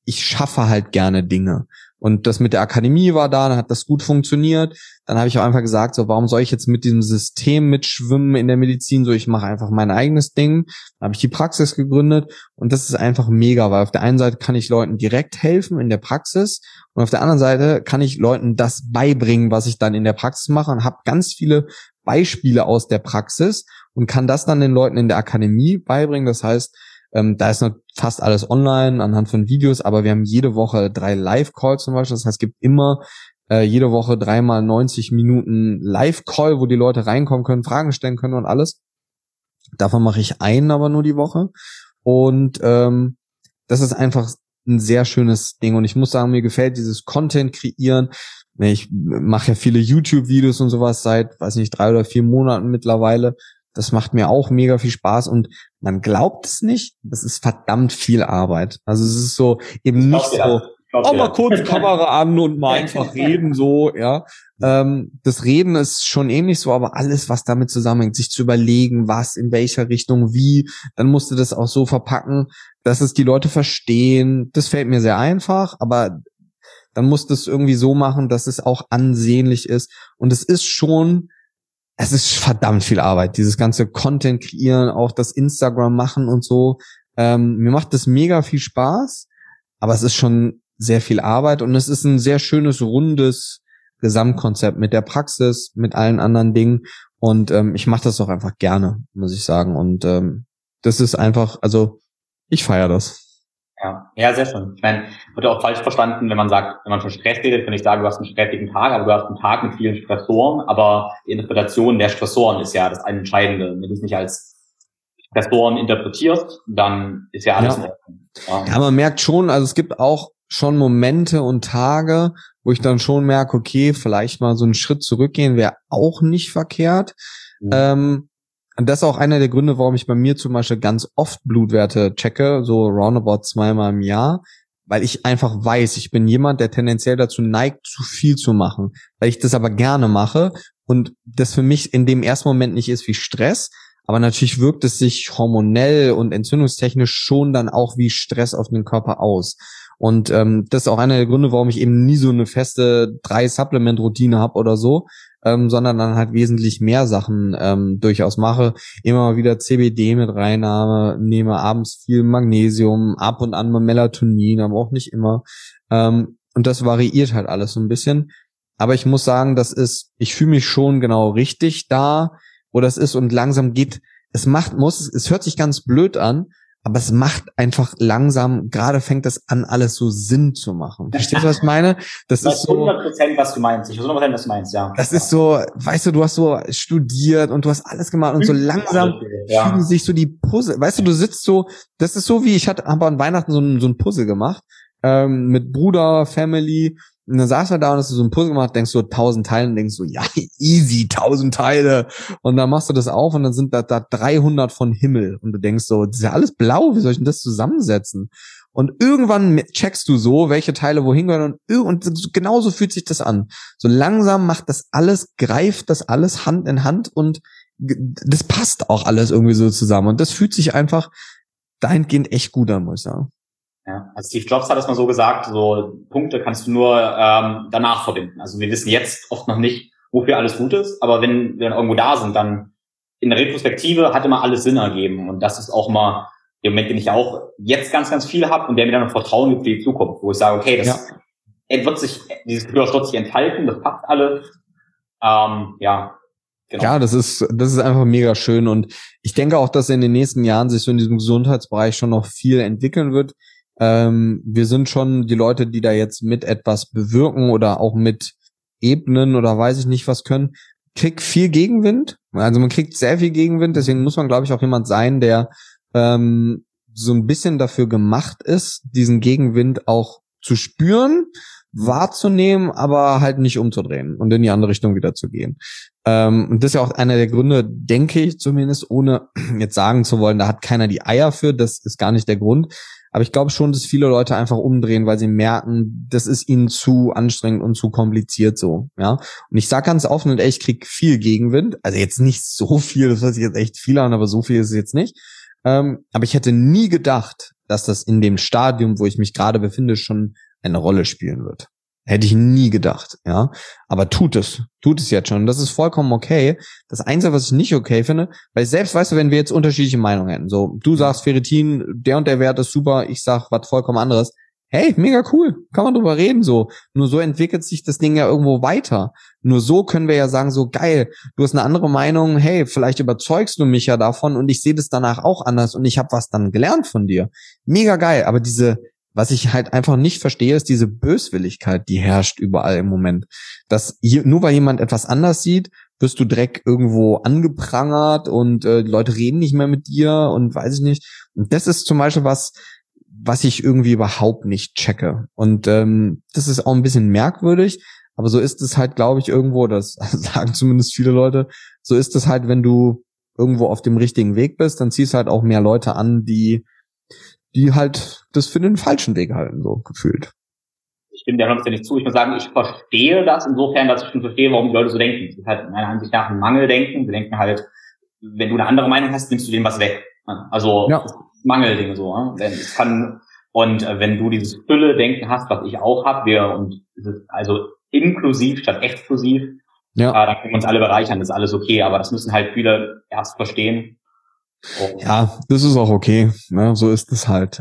ich schaffe halt gerne Dinge. Und das mit der Akademie war da, dann hat das gut funktioniert. Dann habe ich auch einfach gesagt, so warum soll ich jetzt mit diesem System mitschwimmen in der Medizin? So ich mache einfach mein eigenes Ding. Dann habe ich die Praxis gegründet und das ist einfach mega, weil auf der einen Seite kann ich Leuten direkt helfen in der Praxis und auf der anderen Seite kann ich Leuten das beibringen, was ich dann in der Praxis mache und habe ganz viele Beispiele aus der Praxis und kann das dann den Leuten in der Akademie beibringen. Das heißt, ähm, da ist noch fast alles online anhand von Videos, aber wir haben jede Woche drei Live-Calls zum Beispiel. Das heißt, es gibt immer äh, jede Woche dreimal 90 Minuten Live-Call, wo die Leute reinkommen können, Fragen stellen können und alles. Davon mache ich einen aber nur die Woche. Und ähm, das ist einfach ein sehr schönes Ding. Und ich muss sagen, mir gefällt dieses Content kreieren. Ich mache ja viele YouTube-Videos und sowas seit, weiß nicht, drei oder vier Monaten mittlerweile. Das macht mir auch mega viel Spaß und man glaubt es nicht, das ist verdammt viel Arbeit. Also es ist so eben nicht so, auch mal kurz Kamera an und mal einfach reden so, ja. Ähm, das Reden ist schon ähnlich so, aber alles, was damit zusammenhängt, sich zu überlegen, was, in welcher Richtung, wie, dann musst du das auch so verpacken, dass es die Leute verstehen. Das fällt mir sehr einfach, aber dann musst du es irgendwie so machen, dass es auch ansehnlich ist. Und es ist schon es ist verdammt viel Arbeit, dieses ganze Content kreieren, auch das Instagram machen und so. Ähm, mir macht das mega viel Spaß, aber es ist schon sehr viel Arbeit und es ist ein sehr schönes, rundes Gesamtkonzept mit der Praxis, mit allen anderen Dingen. Und ähm, ich mache das auch einfach gerne, muss ich sagen. Und ähm, das ist einfach, also ich feiere das. Ja, ja, sehr schön. Ich meine, wird auch falsch verstanden, wenn man sagt, wenn man von Stress redet, wenn ich sage, du hast einen stressigen Tag, aber du hast einen Tag mit vielen Stressoren, aber die Interpretation der Stressoren ist ja das Entscheidende. Wenn du es nicht als Stressoren interpretierst, dann ist ja alles ja. in Ordnung. Ja. ja, man merkt schon, also es gibt auch schon Momente und Tage, wo ich dann schon merke, okay, vielleicht mal so einen Schritt zurückgehen wäre auch nicht verkehrt. Mhm. Ähm, und das ist auch einer der Gründe, warum ich bei mir zum Beispiel ganz oft Blutwerte checke, so roundabout zweimal im Jahr, weil ich einfach weiß, ich bin jemand, der tendenziell dazu neigt, zu viel zu machen, weil ich das aber gerne mache und das für mich in dem ersten Moment nicht ist wie Stress, aber natürlich wirkt es sich hormonell und entzündungstechnisch schon dann auch wie Stress auf den Körper aus. Und ähm, das ist auch einer der Gründe, warum ich eben nie so eine feste drei Supplement-Routine habe oder so, ähm, sondern dann halt wesentlich mehr Sachen ähm, durchaus mache. Immer mal wieder CBD mit reinnahme, nehme abends viel Magnesium, ab und an mal Melatonin, aber auch nicht immer. Ähm, und das variiert halt alles so ein bisschen. Aber ich muss sagen, das ist, ich fühle mich schon genau richtig da, wo das ist und langsam geht, es macht, muss, es hört sich ganz blöd an, aber es macht einfach langsam, gerade fängt das an, alles so Sinn zu machen. Verstehst du, was ich meine? Das ist so. 100 Prozent, was du meinst. Ich weiß 100 Prozent, was du meinst, ja. Das ist so, weißt du, du hast so studiert und du hast alles gemacht und so langsam ja. fügen sich so die Puzzle. Weißt du, du sitzt so, das ist so wie, ich hatte, habe an Weihnachten so ein, so ein Puzzle gemacht, ähm, mit Bruder, Family und dann saß er da und hast du so ein Puzzle gemacht, denkst du tausend Teile und denkst so, ja, easy, tausend Teile. Und dann machst du das auf und dann sind da, da 300 von Himmel. Und du denkst so, das ist ja alles blau, wie soll ich denn das zusammensetzen? Und irgendwann checkst du so, welche Teile wohin gehören und, und genauso fühlt sich das an. So langsam macht das alles, greift das alles Hand in Hand und das passt auch alles irgendwie so zusammen. Und das fühlt sich einfach dahingehend echt gut an, muss ich sagen. Ja, also Steve Jobs hat es mal so gesagt, so Punkte kannst du nur ähm, danach verbinden. Also wir wissen jetzt oft noch nicht, wofür alles gut ist, aber wenn wir dann irgendwo da sind, dann in der Retrospektive hat immer alles Sinn ergeben. Und das ist auch mal der Moment, den ich auch jetzt ganz, ganz viel habe und der mir dann Vertrauen gibt für die Zukunft, wo ich sage, okay, das ja. wird sich, dieses Gefühl wird sich entfalten, das passt alles. Ähm, ja, Genau. Ja, das ist, das ist einfach mega schön. Und ich denke auch, dass in den nächsten Jahren sich so in diesem Gesundheitsbereich schon noch viel entwickeln wird. Ähm, wir sind schon die Leute, die da jetzt mit etwas bewirken oder auch mit Ebenen oder weiß ich nicht was können, kriegt viel Gegenwind. Also man kriegt sehr viel Gegenwind, deswegen muss man, glaube ich, auch jemand sein, der ähm, so ein bisschen dafür gemacht ist, diesen Gegenwind auch zu spüren, wahrzunehmen, aber halt nicht umzudrehen und in die andere Richtung wieder zu gehen. Ähm, und das ist ja auch einer der Gründe, denke ich zumindest, ohne jetzt sagen zu wollen, da hat keiner die Eier für, das ist gar nicht der Grund. Aber ich glaube schon, dass viele Leute einfach umdrehen, weil sie merken, das ist ihnen zu anstrengend und zu kompliziert so, ja. Und ich sag ganz offen und ehrlich, ich krieg viel Gegenwind. Also jetzt nicht so viel, das hört sich jetzt echt viel an, aber so viel ist es jetzt nicht. Ähm, aber ich hätte nie gedacht, dass das in dem Stadium, wo ich mich gerade befinde, schon eine Rolle spielen wird. Hätte ich nie gedacht, ja. Aber tut es. Tut es jetzt schon. Das ist vollkommen okay. Das Einzige, was ich nicht okay finde, weil selbst, weißt du, wenn wir jetzt unterschiedliche Meinungen hätten, so, du sagst Ferritin, der und der Wert ist super, ich sag was vollkommen anderes. Hey, mega cool. Kann man drüber reden, so. Nur so entwickelt sich das Ding ja irgendwo weiter. Nur so können wir ja sagen, so geil, du hast eine andere Meinung, hey, vielleicht überzeugst du mich ja davon und ich sehe das danach auch anders und ich habe was dann gelernt von dir. Mega geil, aber diese was ich halt einfach nicht verstehe, ist diese Böswilligkeit, die herrscht überall im Moment. Dass hier, nur weil jemand etwas anders sieht, wirst du direkt irgendwo angeprangert und äh, Leute reden nicht mehr mit dir und weiß ich nicht. Und das ist zum Beispiel was, was ich irgendwie überhaupt nicht checke. Und ähm, das ist auch ein bisschen merkwürdig, aber so ist es halt, glaube ich, irgendwo, das sagen zumindest viele Leute, so ist es halt, wenn du irgendwo auf dem richtigen Weg bist, dann ziehst du halt auch mehr Leute an, die die halt das für den falschen Weg halten, so gefühlt. Ich stimme dir hundertprozentig zu. Ich muss sagen, ich verstehe das insofern, dass ich schon verstehe, warum die Leute so denken. Das ist halt meiner Ansicht nach ein Mangeldenken. Sie denken halt, wenn du eine andere Meinung hast, nimmst du denen was weg. Also ja. Mangelding so. Es kann, und äh, wenn du dieses Fülle-Denken hast, was ich auch habe, wir und also inklusiv statt exklusiv, ja. Äh, dann können wir uns alle bereichern, das ist alles okay, aber das müssen halt viele erst verstehen ja, das ist auch okay. Ne? So ist es halt.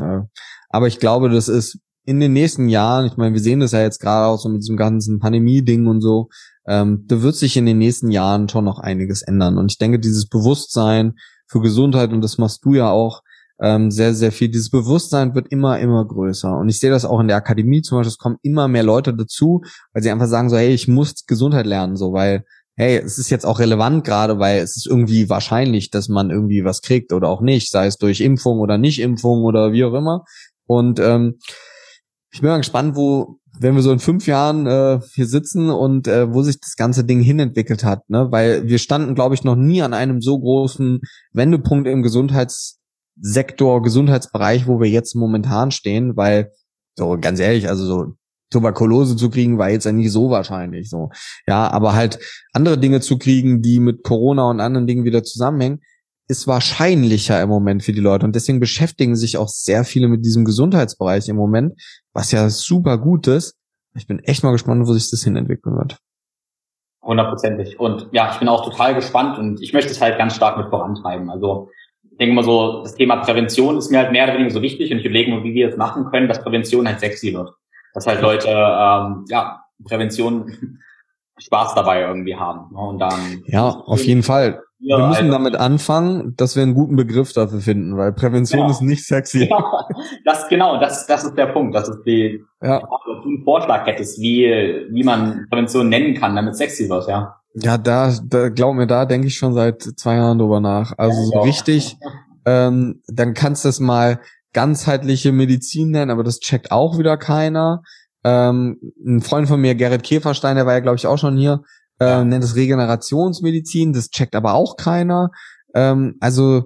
Aber ich glaube, das ist in den nächsten Jahren, ich meine, wir sehen das ja jetzt gerade auch so mit diesem ganzen Pandemie-Ding und so, ähm, da wird sich in den nächsten Jahren schon noch einiges ändern. Und ich denke, dieses Bewusstsein für Gesundheit, und das machst du ja auch, ähm, sehr, sehr viel. Dieses Bewusstsein wird immer, immer größer. Und ich sehe das auch in der Akademie zum Beispiel, es kommen immer mehr Leute dazu, weil sie einfach sagen so, hey, ich muss Gesundheit lernen, so, weil, hey, es ist jetzt auch relevant gerade, weil es ist irgendwie wahrscheinlich, dass man irgendwie was kriegt oder auch nicht, sei es durch Impfung oder Nicht-Impfung oder wie auch immer. Und ähm, ich bin mal gespannt, wo, wenn wir so in fünf Jahren äh, hier sitzen und äh, wo sich das ganze Ding hinentwickelt hat, ne? Weil wir standen, glaube ich, noch nie an einem so großen Wendepunkt im Gesundheits Sektor, Gesundheitsbereich, wo wir jetzt momentan stehen, weil, so ganz ehrlich, also so Tuberkulose zu kriegen, war jetzt ja nicht so wahrscheinlich so. Ja, aber halt andere Dinge zu kriegen, die mit Corona und anderen Dingen wieder zusammenhängen, ist wahrscheinlicher im Moment für die Leute. Und deswegen beschäftigen sich auch sehr viele mit diesem Gesundheitsbereich im Moment, was ja super gut ist. Ich bin echt mal gespannt, wo sich das hinentwickeln wird. Hundertprozentig. Und ja, ich bin auch total gespannt und ich möchte es halt ganz stark mit vorantreiben. Also denke mal so, das Thema Prävention ist mir halt mehr oder weniger so wichtig und ich überlege mir, wie wir es machen können, dass Prävention halt sexy wird. Dass halt Leute, ähm, ja, Prävention Spaß dabei irgendwie haben. Ne? Und dann. Ja, auf jeden Fall. wir müssen also, damit anfangen, dass wir einen guten Begriff dafür finden, weil Prävention genau. ist nicht sexy. Ja, das genau, das, das ist der Punkt. Das ist die, ja. du einen Vorschlag hättest, wie, wie man Prävention nennen kann, damit sexy wird, ja. Ja, da, da glaub mir, da denke ich schon seit zwei Jahren drüber nach. Also so richtig, ähm, dann kannst du es mal ganzheitliche Medizin nennen, aber das checkt auch wieder keiner. Ähm, ein Freund von mir, Gerrit Käferstein, der war ja, glaube ich, auch schon hier, äh, nennt es Regenerationsmedizin, das checkt aber auch keiner. Ähm, also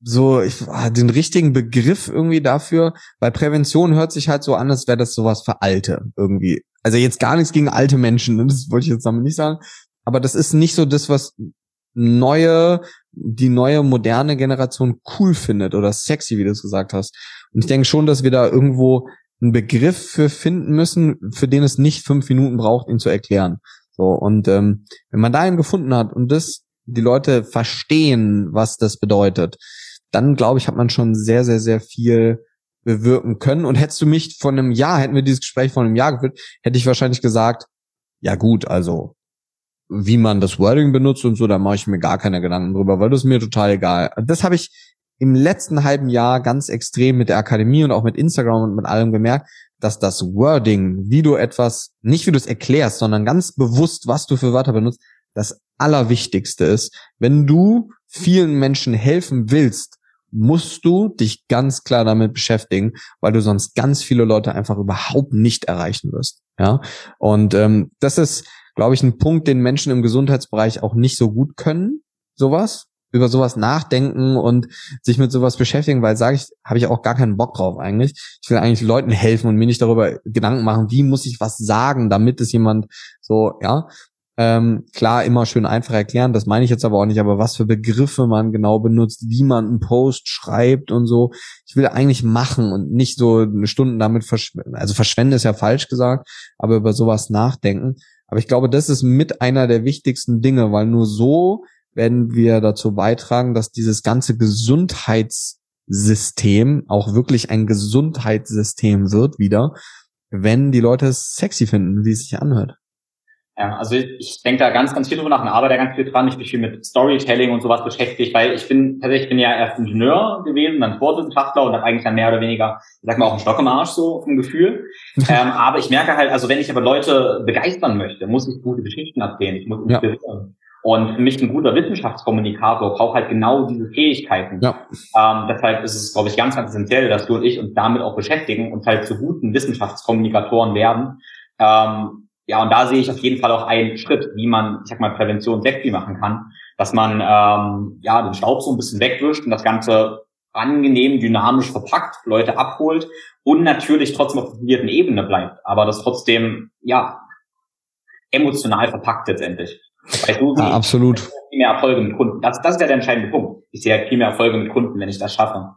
so ich, ah, den richtigen Begriff irgendwie dafür, weil Prävention hört sich halt so an, als wäre das sowas für Alte irgendwie. Also jetzt gar nichts gegen alte Menschen, das wollte ich jetzt damit nicht sagen, aber das ist nicht so das, was neue, die neue moderne Generation cool findet oder sexy, wie du es gesagt hast. Und ich denke schon, dass wir da irgendwo einen Begriff für finden müssen, für den es nicht fünf Minuten braucht, ihn zu erklären. So, und ähm, wenn man da einen gefunden hat und das die Leute verstehen, was das bedeutet, dann glaube ich, hat man schon sehr, sehr, sehr viel bewirken können. Und hättest du mich von einem Jahr, hätten wir dieses Gespräch von einem Jahr geführt, hätte ich wahrscheinlich gesagt, ja gut, also wie man das Wording benutzt und so, da mache ich mir gar keine Gedanken drüber, weil das ist mir total egal. Das habe ich im letzten halben Jahr ganz extrem mit der Akademie und auch mit Instagram und mit allem gemerkt, dass das Wording, wie du etwas, nicht wie du es erklärst, sondern ganz bewusst, was du für Wörter benutzt, das Allerwichtigste ist. Wenn du vielen Menschen helfen willst, musst du dich ganz klar damit beschäftigen, weil du sonst ganz viele Leute einfach überhaupt nicht erreichen wirst. Ja, und ähm, das ist glaube ich, ein Punkt, den Menschen im Gesundheitsbereich auch nicht so gut können. Sowas über sowas nachdenken und sich mit sowas beschäftigen, weil sage ich, habe ich auch gar keinen Bock drauf eigentlich. Ich will eigentlich Leuten helfen und mir nicht darüber Gedanken machen, wie muss ich was sagen, damit es jemand so, ja. Ähm, klar, immer schön einfach erklären, das meine ich jetzt aber auch nicht, aber was für Begriffe man genau benutzt, wie man einen Post schreibt und so. Ich will eigentlich machen und nicht so Stunden damit verschwenden. Also verschwenden ist ja falsch gesagt, aber über sowas nachdenken. Aber ich glaube, das ist mit einer der wichtigsten Dinge, weil nur so werden wir dazu beitragen, dass dieses ganze Gesundheitssystem auch wirklich ein Gesundheitssystem wird wieder, wenn die Leute es sexy finden, wie es sich anhört. Ja, also ich denke da ganz, ganz viel drüber nach und arbeite ganz viel dran. Ich bin viel mit Storytelling und sowas beschäftigt, weil ich bin tatsächlich bin ja erst Ingenieur gewesen, dann Sportwissenschaftler und dann eigentlich dann mehr oder weniger, ich sag mal, auch ein Stock im Arsch so vom Gefühl. ähm, aber ich merke halt, also wenn ich aber Leute begeistern möchte, muss ich gute Geschichten erzählen, ich muss inspirieren. Ja. Und für mich ein guter Wissenschaftskommunikator braucht halt genau diese Fähigkeiten. Ja. Ähm, deshalb ist es, glaube ich, ganz, ganz essentiell, dass du und ich uns damit auch beschäftigen und halt zu guten Wissenschaftskommunikatoren werden. Ähm, ja, und da sehe ich auf jeden Fall auch einen Schritt, wie man, ich sag mal, Prävention sexy machen kann, dass man ähm, ja den Staub so ein bisschen wegwischt und das Ganze angenehm, dynamisch verpackt, Leute abholt und natürlich trotzdem auf der Ebene bleibt, aber das trotzdem ja emotional verpackt letztendlich. Weil du ja, absolut. Viel mehr Erfolge mit Kunden. Das, das ist ja der entscheidende Punkt. Ich sehe halt viel mehr Erfolge mit Kunden, wenn ich das schaffe.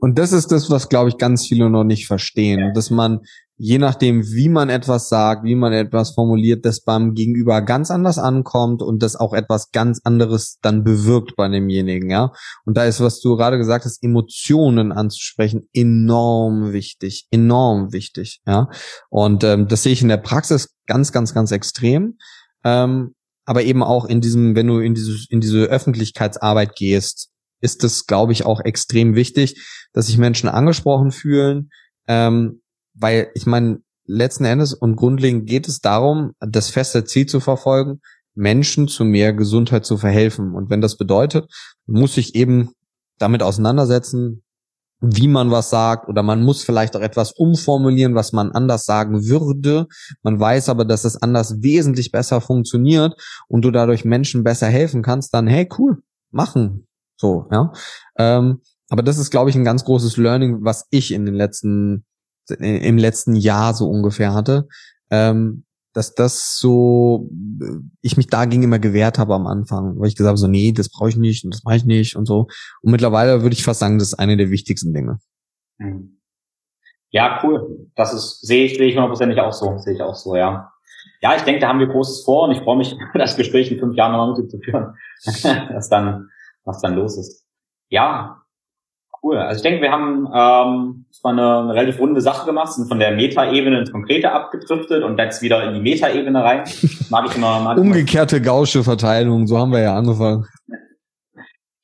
Und das ist das, was, glaube ich, ganz viele noch nicht verstehen, ja. dass man je nachdem, wie man etwas sagt, wie man etwas formuliert, das beim Gegenüber ganz anders ankommt und das auch etwas ganz anderes dann bewirkt bei demjenigen, ja. Und da ist, was du gerade gesagt hast, Emotionen anzusprechen, enorm wichtig, enorm wichtig, ja. Und ähm, das sehe ich in der Praxis ganz, ganz, ganz extrem. Ähm, aber eben auch in diesem, wenn du in diese, in diese Öffentlichkeitsarbeit gehst, ist es, glaube ich, auch extrem wichtig, dass sich Menschen angesprochen fühlen, ähm, weil ich meine, letzten Endes und grundlegend geht es darum, das feste Ziel zu verfolgen, Menschen zu mehr Gesundheit zu verhelfen. Und wenn das bedeutet, muss ich eben damit auseinandersetzen, wie man was sagt oder man muss vielleicht auch etwas umformulieren, was man anders sagen würde. Man weiß aber, dass es anders wesentlich besser funktioniert und du dadurch Menschen besser helfen kannst, dann hey, cool, machen. So, ja. Ähm, aber das ist, glaube ich, ein ganz großes Learning, was ich in den letzten, im letzten Jahr so ungefähr hatte. Ähm, dass das so, ich mich dagegen immer gewehrt habe am Anfang, weil ich gesagt habe, so, nee, das brauche ich nicht und das mache ich nicht und so. Und mittlerweile würde ich fast sagen, das ist eine der wichtigsten Dinge. Mhm. Ja, cool. Das ist, sehe ich, sehe ich hundertprozentig auch so, sehe ich auch so, ja. Ja, ich denke, da haben wir Großes vor und ich freue mich, das Gespräch in fünf Jahren nochmal mit dir zu führen, was dann, was dann los ist. Ja, Cool. Also ich denke, wir haben ähm, das war eine, eine relativ runde Sache gemacht, sind von der Meta-Ebene ins Konkrete abgedriftet und jetzt wieder in die Meta-Ebene rein. Mag ich immer. Mag Umgekehrte gausche Verteilung, so haben wir ja angefangen.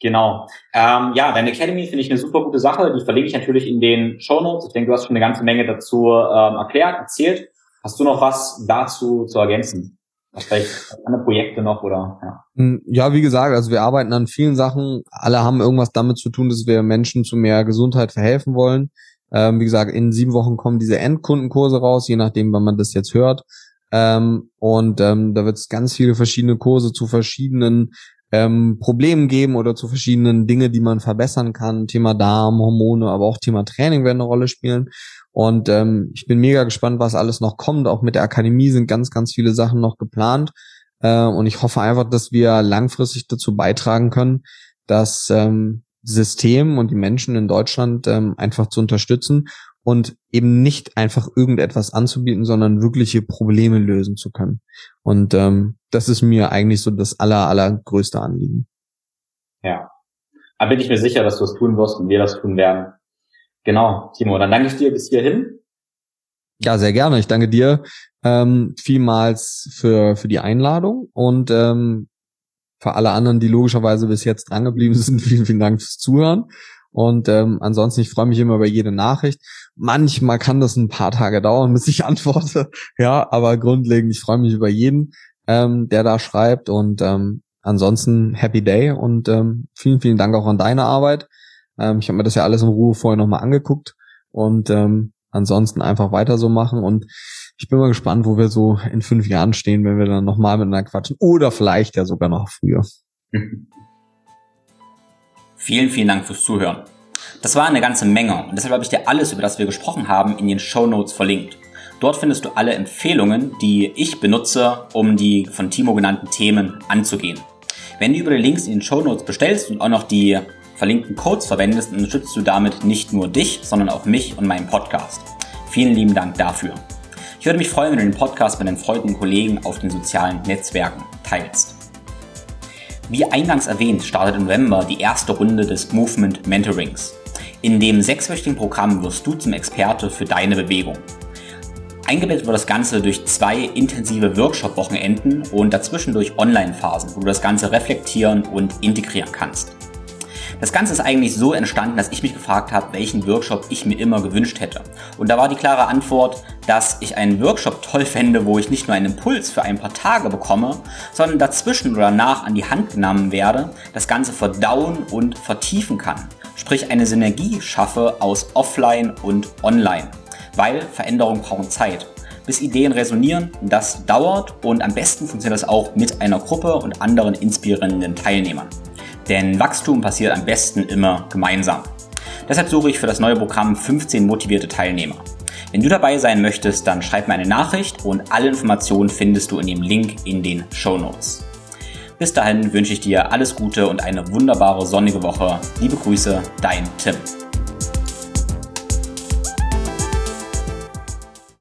Genau. Ähm, ja, deine Academy finde ich eine super gute Sache. Die verlinke ich natürlich in den Show Notes. Ich denke, du hast schon eine ganze Menge dazu ähm, erklärt, erzählt. Hast du noch was dazu zu ergänzen? Vielleicht andere Projekte noch oder ja. Hm, ja, wie gesagt, also wir arbeiten an vielen Sachen. Alle haben irgendwas damit zu tun, dass wir Menschen zu mehr Gesundheit verhelfen wollen. Ähm, wie gesagt, in sieben Wochen kommen diese Endkundenkurse raus, je nachdem, wann man das jetzt hört. Ähm, und ähm, da wird es ganz viele verschiedene Kurse zu verschiedenen ähm, Problemen geben oder zu verschiedenen Dinge, die man verbessern kann. Thema Darm, Hormone, aber auch Thema Training werden eine Rolle spielen. Und ähm, ich bin mega gespannt, was alles noch kommt. Auch mit der Akademie sind ganz, ganz viele Sachen noch geplant. Äh, und ich hoffe einfach, dass wir langfristig dazu beitragen können, dass ähm, System und die Menschen in Deutschland ähm, einfach zu unterstützen und eben nicht einfach irgendetwas anzubieten, sondern wirkliche Probleme lösen zu können. Und ähm, das ist mir eigentlich so das aller, allergrößte Anliegen. Ja. Da bin ich mir sicher, dass du es tun wirst und wir das tun werden. Genau, Timo, dann danke ich dir bis hierhin. Ja, sehr gerne. Ich danke dir ähm, vielmals für, für die Einladung und ähm, für alle anderen, die logischerweise bis jetzt drangeblieben sind, vielen, vielen Dank fürs Zuhören. Und ähm, ansonsten, ich freue mich immer über jede Nachricht. Manchmal kann das ein paar Tage dauern, bis ich antworte. Ja, aber grundlegend, ich freue mich über jeden, ähm, der da schreibt. Und ähm, ansonsten Happy Day und ähm, vielen, vielen Dank auch an deine Arbeit. Ähm, ich habe mir das ja alles in Ruhe vorher nochmal angeguckt und ähm, ansonsten einfach weiter so machen und ich bin mal gespannt, wo wir so in fünf Jahren stehen, wenn wir dann nochmal miteinander quatschen oder vielleicht ja sogar noch früher. Vielen, vielen Dank fürs Zuhören. Das war eine ganze Menge und deshalb habe ich dir alles, über das wir gesprochen haben, in den Show Notes verlinkt. Dort findest du alle Empfehlungen, die ich benutze, um die von Timo genannten Themen anzugehen. Wenn du über die Links in den Show Notes bestellst und auch noch die verlinkten Codes verwendest, unterstützt du damit nicht nur dich, sondern auch mich und meinen Podcast. Vielen lieben Dank dafür. Ich würde mich freuen, wenn du den Podcast mit deinen Freunden und Kollegen auf den sozialen Netzwerken teilst. Wie eingangs erwähnt, startet im November die erste Runde des Movement Mentorings. In dem sechswöchigen Programm wirst du zum Experte für deine Bewegung. Eingebettet wird das Ganze durch zwei intensive Workshop-Wochenenden und dazwischen durch Online-Phasen, wo du das Ganze reflektieren und integrieren kannst. Das Ganze ist eigentlich so entstanden, dass ich mich gefragt habe, welchen Workshop ich mir immer gewünscht hätte. Und da war die klare Antwort, dass ich einen Workshop toll fände, wo ich nicht nur einen Impuls für ein paar Tage bekomme, sondern dazwischen oder danach an die Hand genommen werde, das Ganze verdauen und vertiefen kann. Sprich eine Synergie schaffe aus Offline und Online. Weil Veränderungen brauchen Zeit bis Ideen resonieren. Das dauert und am besten funktioniert das auch mit einer Gruppe und anderen inspirierenden Teilnehmern. Denn Wachstum passiert am besten immer gemeinsam. Deshalb suche ich für das neue Programm 15 motivierte Teilnehmer. Wenn du dabei sein möchtest, dann schreib mir eine Nachricht und alle Informationen findest du in dem Link in den Show Notes. Bis dahin wünsche ich dir alles Gute und eine wunderbare sonnige Woche. Liebe Grüße, dein Tim.